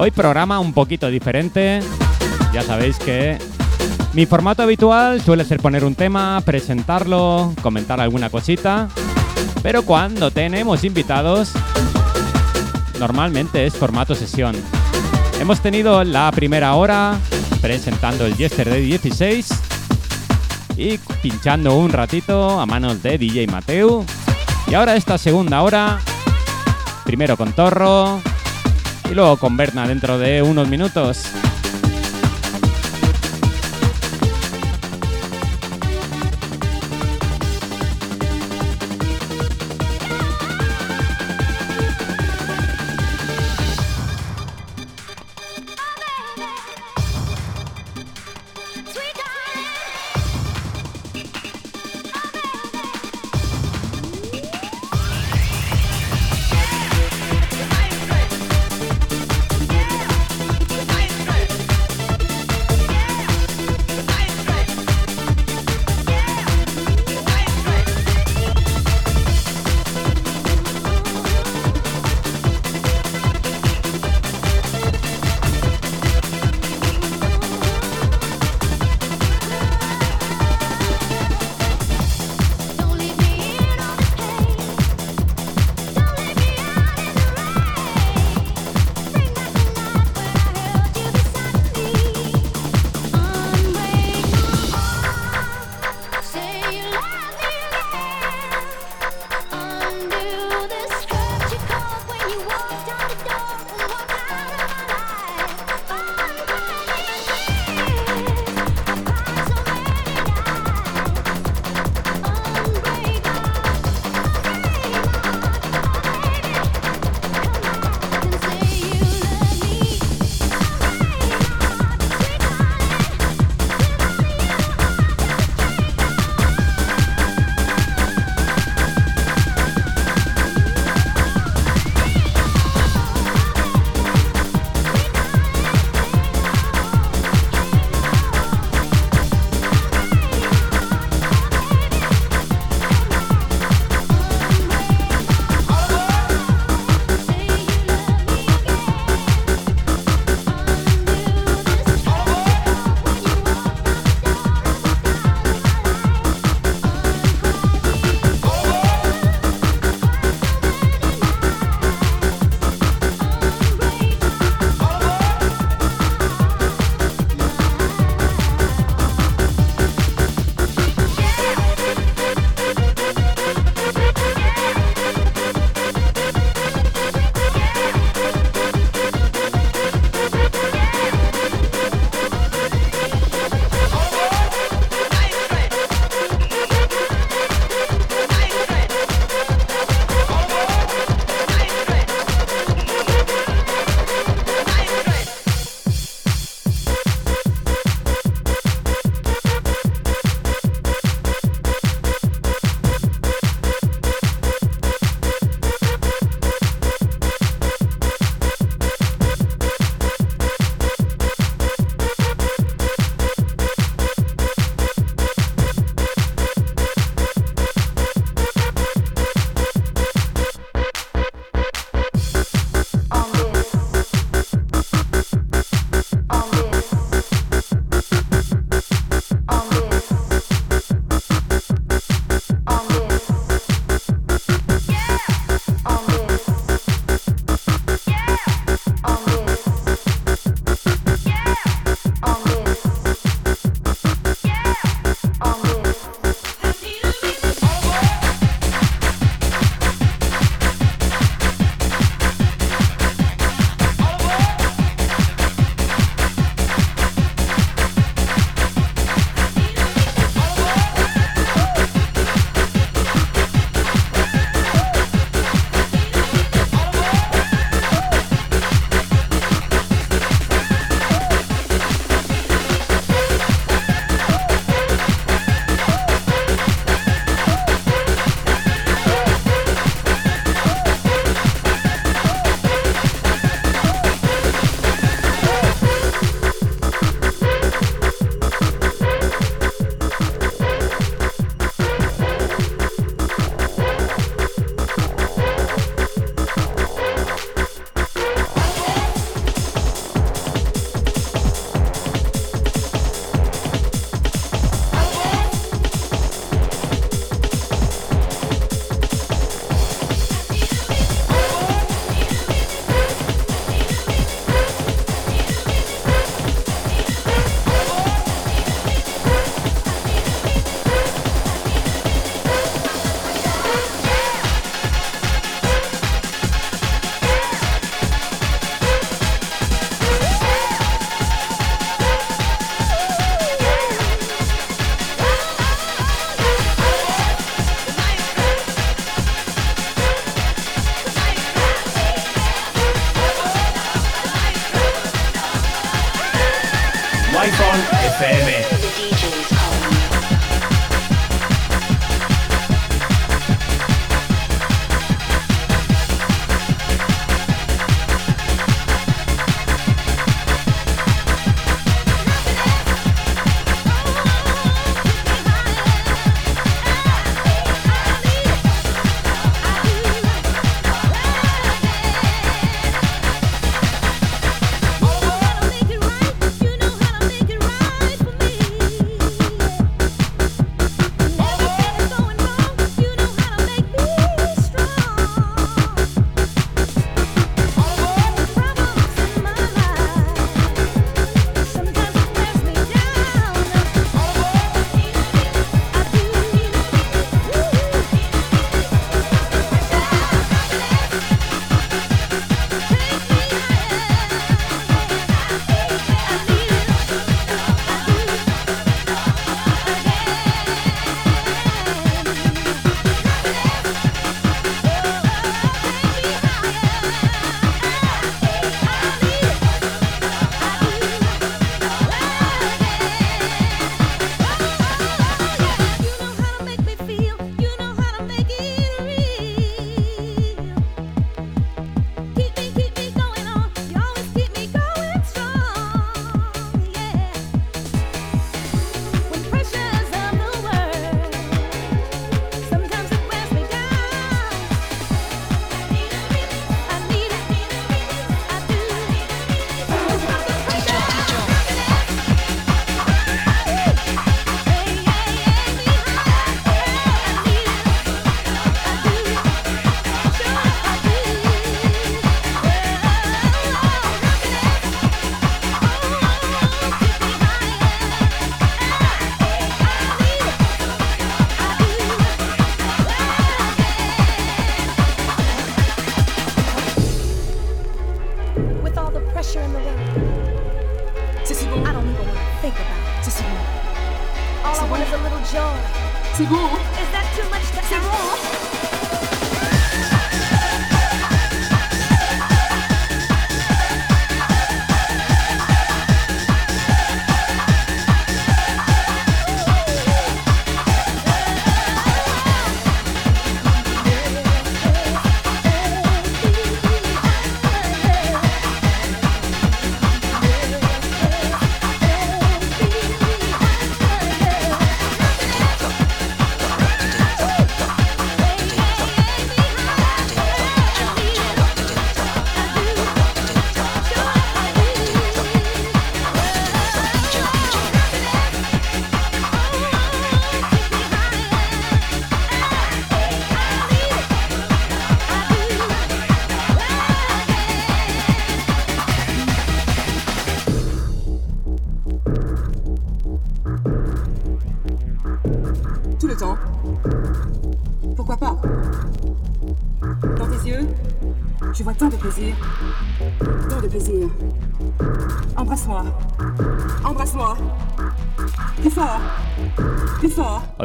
Hoy programa un poquito diferente. Ya sabéis que mi formato habitual suele ser poner un tema, presentarlo, comentar alguna cosita. Pero cuando tenemos invitados, normalmente es formato sesión. Hemos tenido la primera hora presentando el Yesterday 16 y pinchando un ratito a manos de DJ Mateu. Y ahora esta segunda hora, primero con Torro y luego con Berna dentro de unos minutos.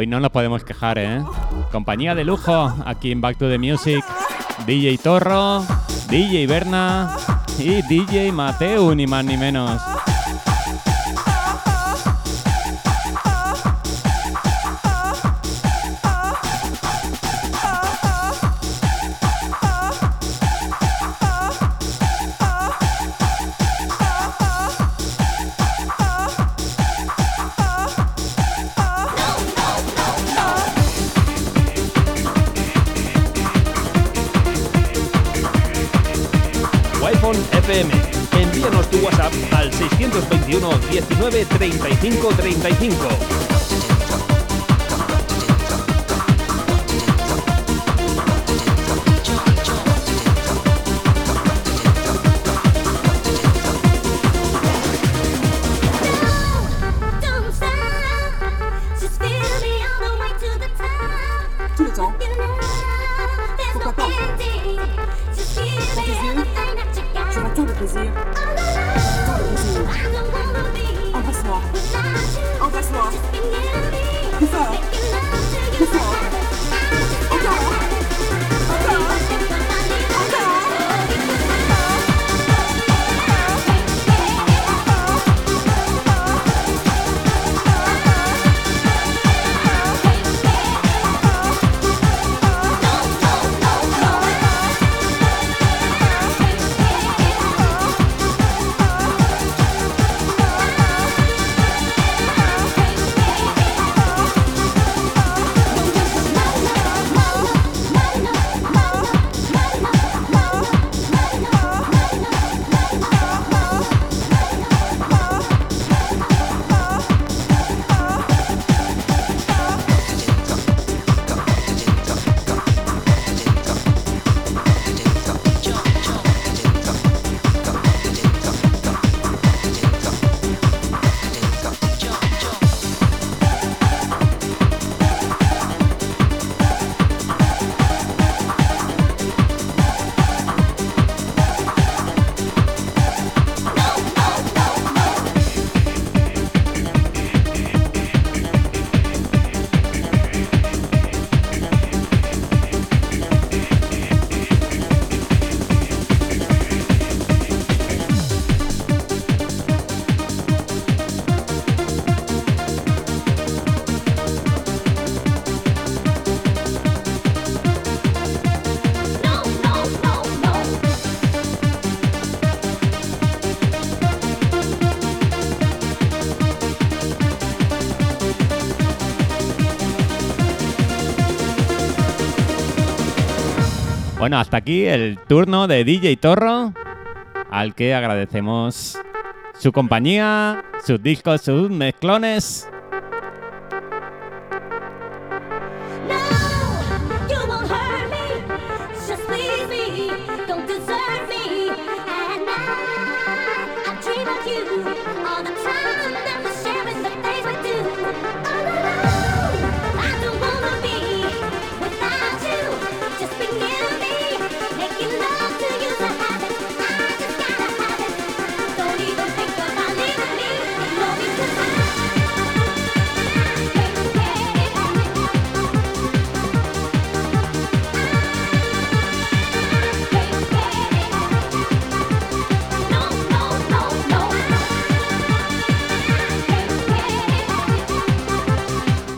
Hoy no nos podemos quejar, ¿eh? Compañía de lujo aquí en Back to the Music. DJ Torro, DJ Berna y DJ Mateu, ni más ni menos. plaisir. Bueno, hasta aquí el turno de DJ Torro, al que agradecemos su compañía, sus discos, sus mezclones.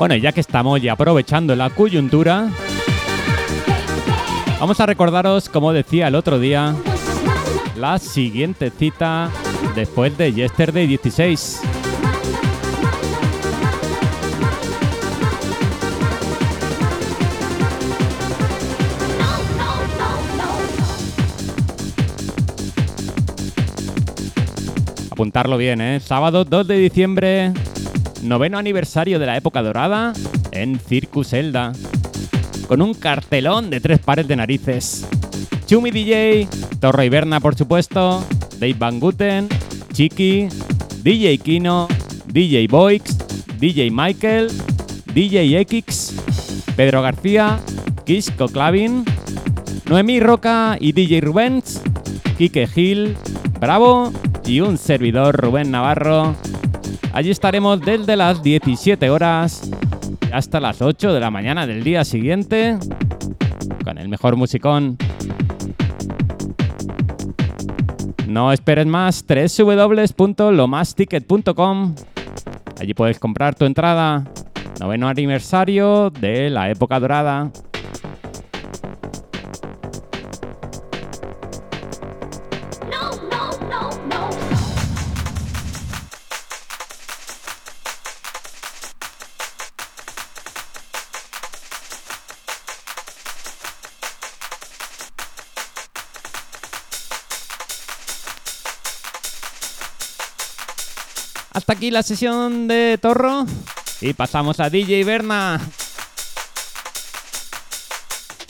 Bueno, ya que estamos y aprovechando la coyuntura, vamos a recordaros, como decía el otro día, la siguiente cita después de Yesterday 16. Apuntarlo bien, ¿eh? Sábado 2 de diciembre, noveno aniversario de la época dorada en Circus Elda. Con un cartelón de tres pares de narices. Chumi DJ, Torro y Berna, por supuesto, Dave Van Guten, Chiqui, DJ Kino, DJ Boix, DJ Michael, DJ X, Pedro García, Kisco Clavin, Noemí Roca y DJ Rubens, Quique Gil, Bravo y un servidor Rubén Navarro. Allí estaremos desde las 17 horas hasta las 8 de la mañana del día siguiente con el mejor musicón. No esperes más, www.lomasticket.com. Allí puedes comprar tu entrada. Noveno aniversario de la época dorada. Aquí la sesión de Torro. Y pasamos a DJ Berna.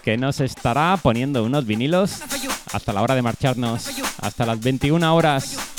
Que nos estará poniendo unos vinilos hasta la hora de marcharnos. Hasta las 21 horas.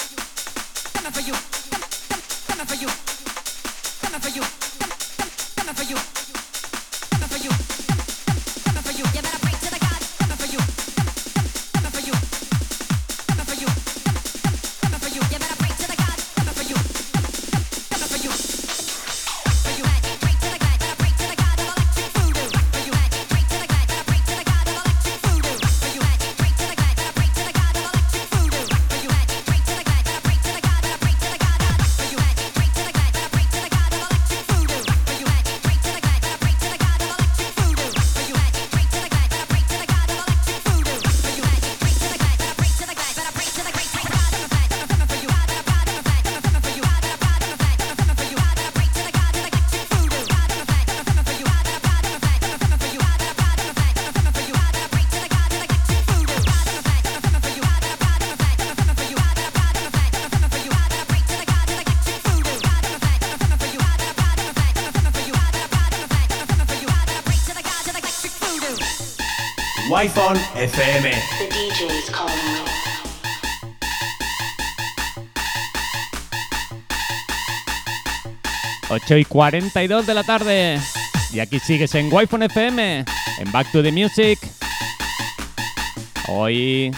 8 y 42 de la tarde. Y aquí sigues en Wi-Fi FM, en Back to the Music. Hoy,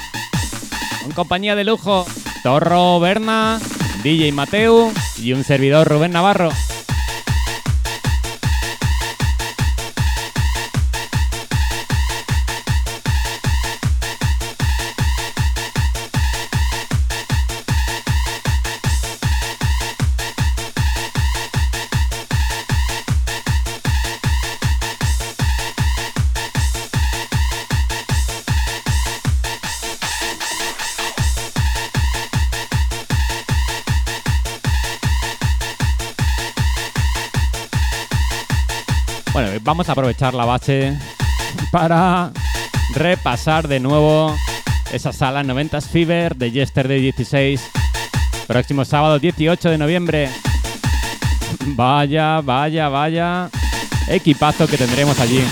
en compañía de lujo, Torro Berna, DJ Mateu y un servidor Rubén Navarro. Vamos a aprovechar la base para repasar de nuevo esa sala 90s Fever de Yesterday 16. Próximo sábado 18 de noviembre. Vaya, vaya, vaya. Equipazo que tendremos allí.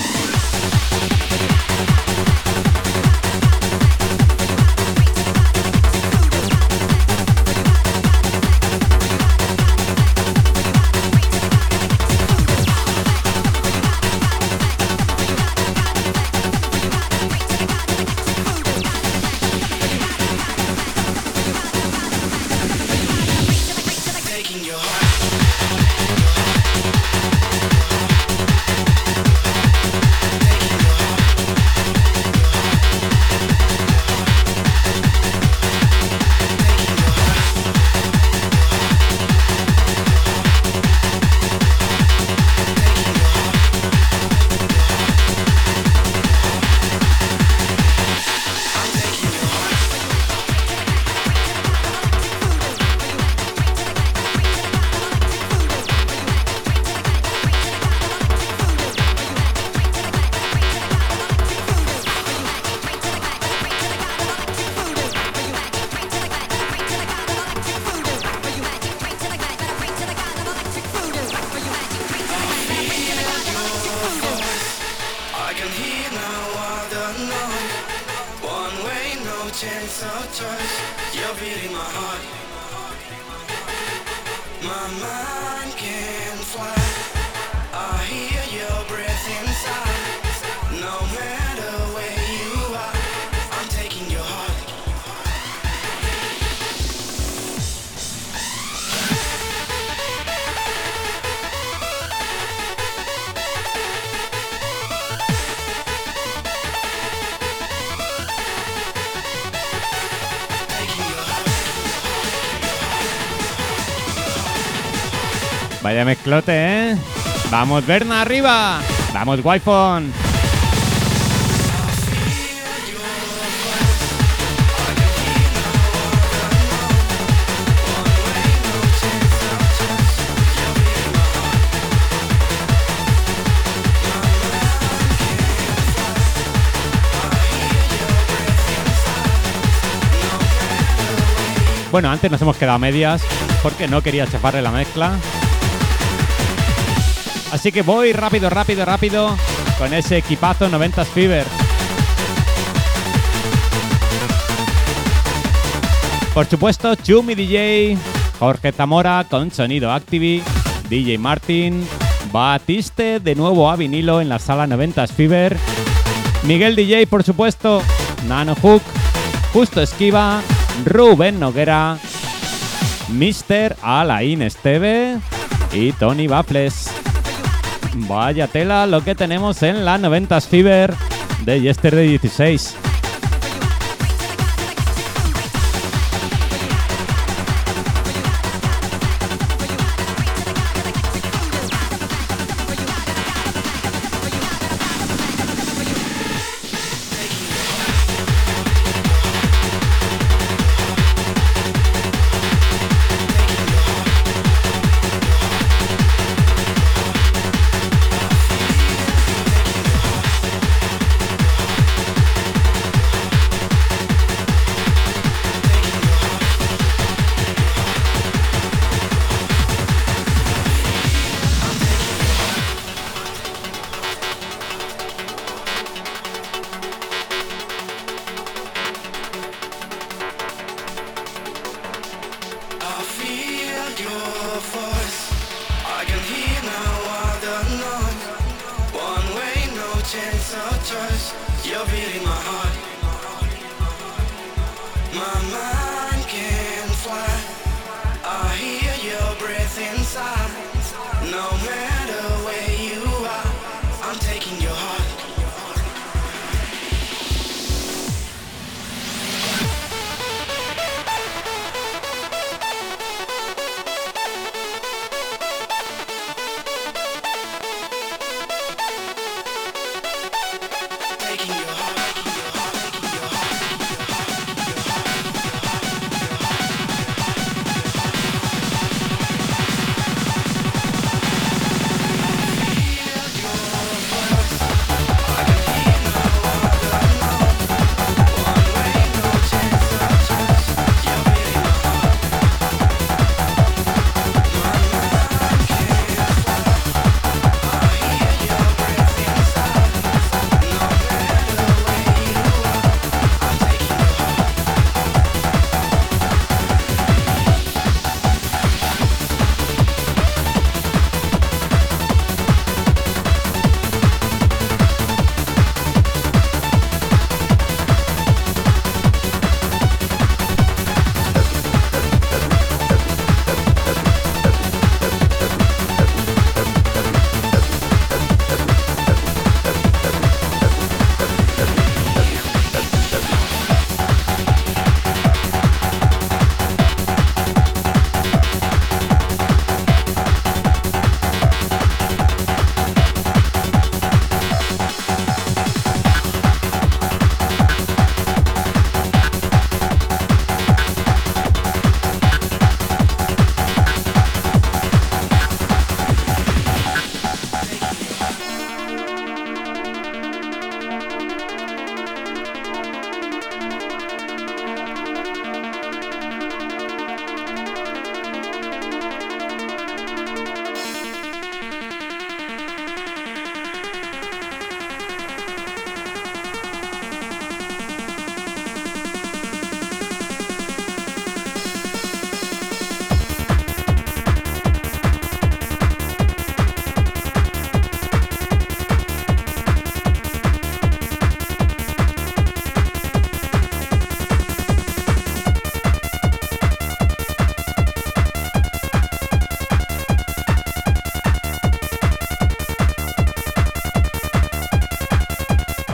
Vamos, Berna, arriba. Vamos, Wi-Fi. Bueno, antes nos hemos quedado medias porque no quería chafarle la mezcla. Así que voy rápido, rápido, rápido con ese equipazo 90s Fever. Por supuesto, Chumi DJ, Jorge Zamora con sonido Activi, DJ Martin, Batiste de nuevo a vinilo en la sala 90s Fever, Miguel DJ, por supuesto, Nano Hook, Justo Esquiva, Rubén Noguera, Mr. Alain Esteve y Tony Baffles. Vaya tela lo que tenemos en la 90s Fever de Yesterday 16.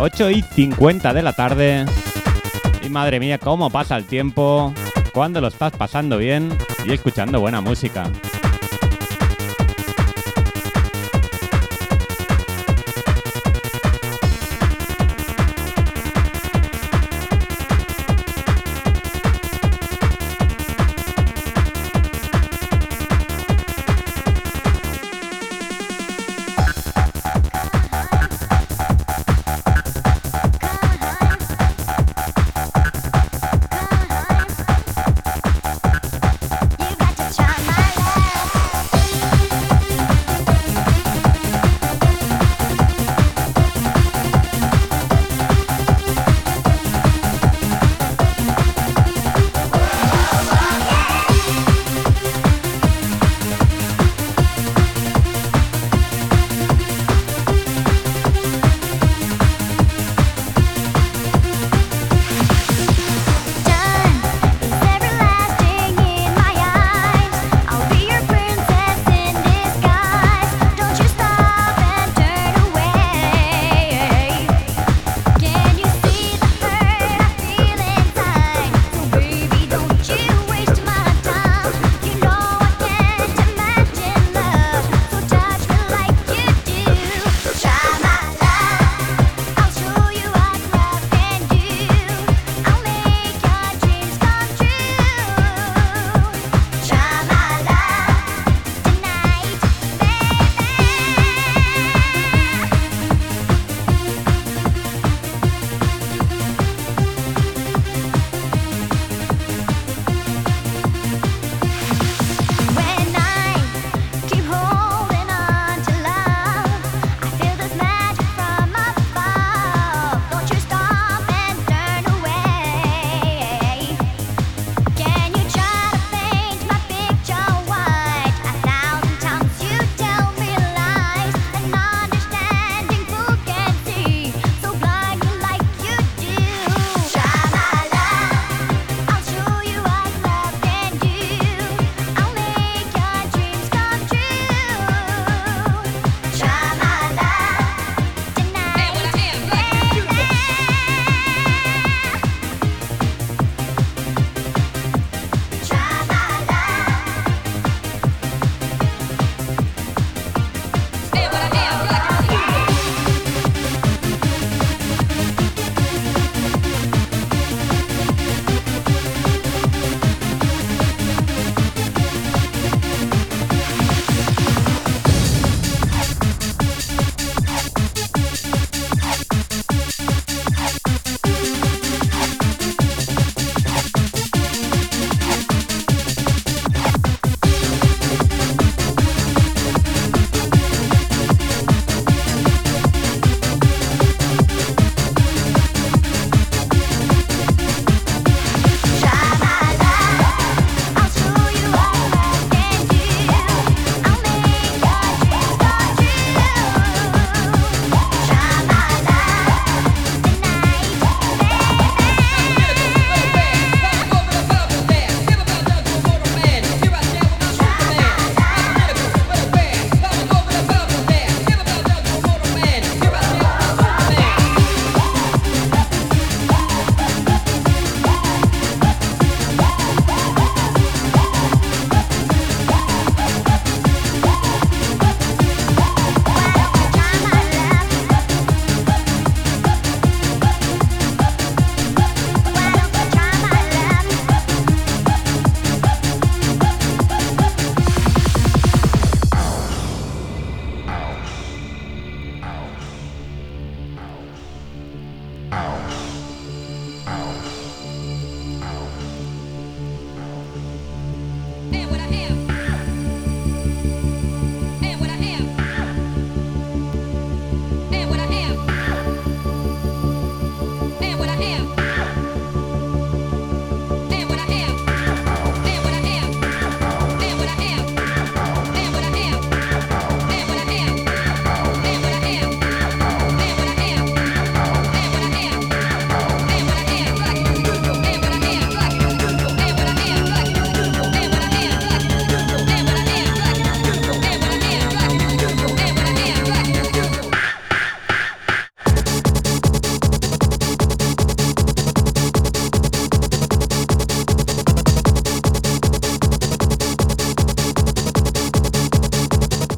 8 y 50 de la tarde. Y madre mía, cómo pasa el tiempo cuando lo estás pasando bien y escuchando buena música.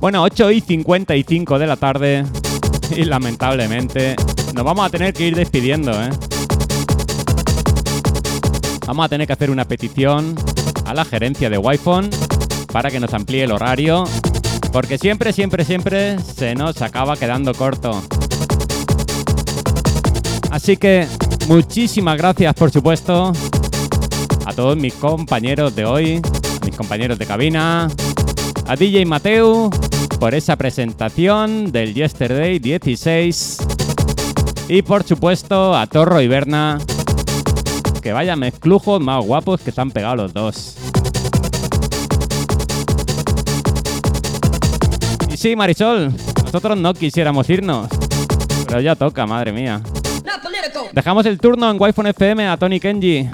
Bueno, 8 y 55 de la tarde. Y lamentablemente nos vamos a tener que ir despidiendo, ¿eh? Vamos a tener que hacer una petición a la gerencia de Wi-Fi para que nos amplíe el horario. Porque siempre, siempre, siempre se nos acaba quedando corto. Así que muchísimas gracias, por supuesto, a todos mis compañeros de hoy, mis compañeros de cabina, a DJ Mateu por esa presentación del Yesterday 16 y por supuesto a Torro y Berna, que vaya mezclujos más guapos que están pegados los dos. Y sí, Marisol, nosotros no quisiéramos irnos, pero ya toca, madre mía. Dejamos el turno en Wi-Fi FM a Tony Kenji.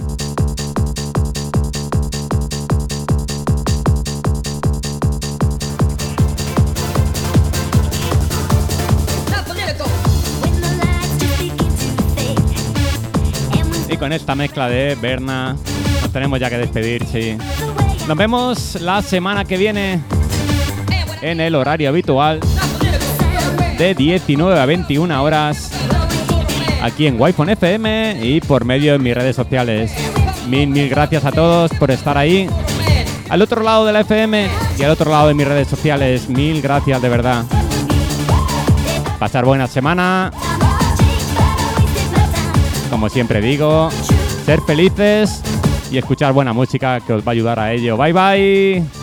Con esta mezcla de Berna, nos tenemos ya que despedir, sí. Nos vemos la semana que viene en el horario habitual de 19 a 21 horas aquí en Wi-Fi FM y por medio de mis redes sociales. Mil, mil gracias a todos por estar ahí. Al otro lado de la FM y al otro lado de mis redes sociales. Mil gracias de verdad. Pasar buena semana. Como siempre digo, ser felices y escuchar buena música que os va a ayudar a ello. Bye bye.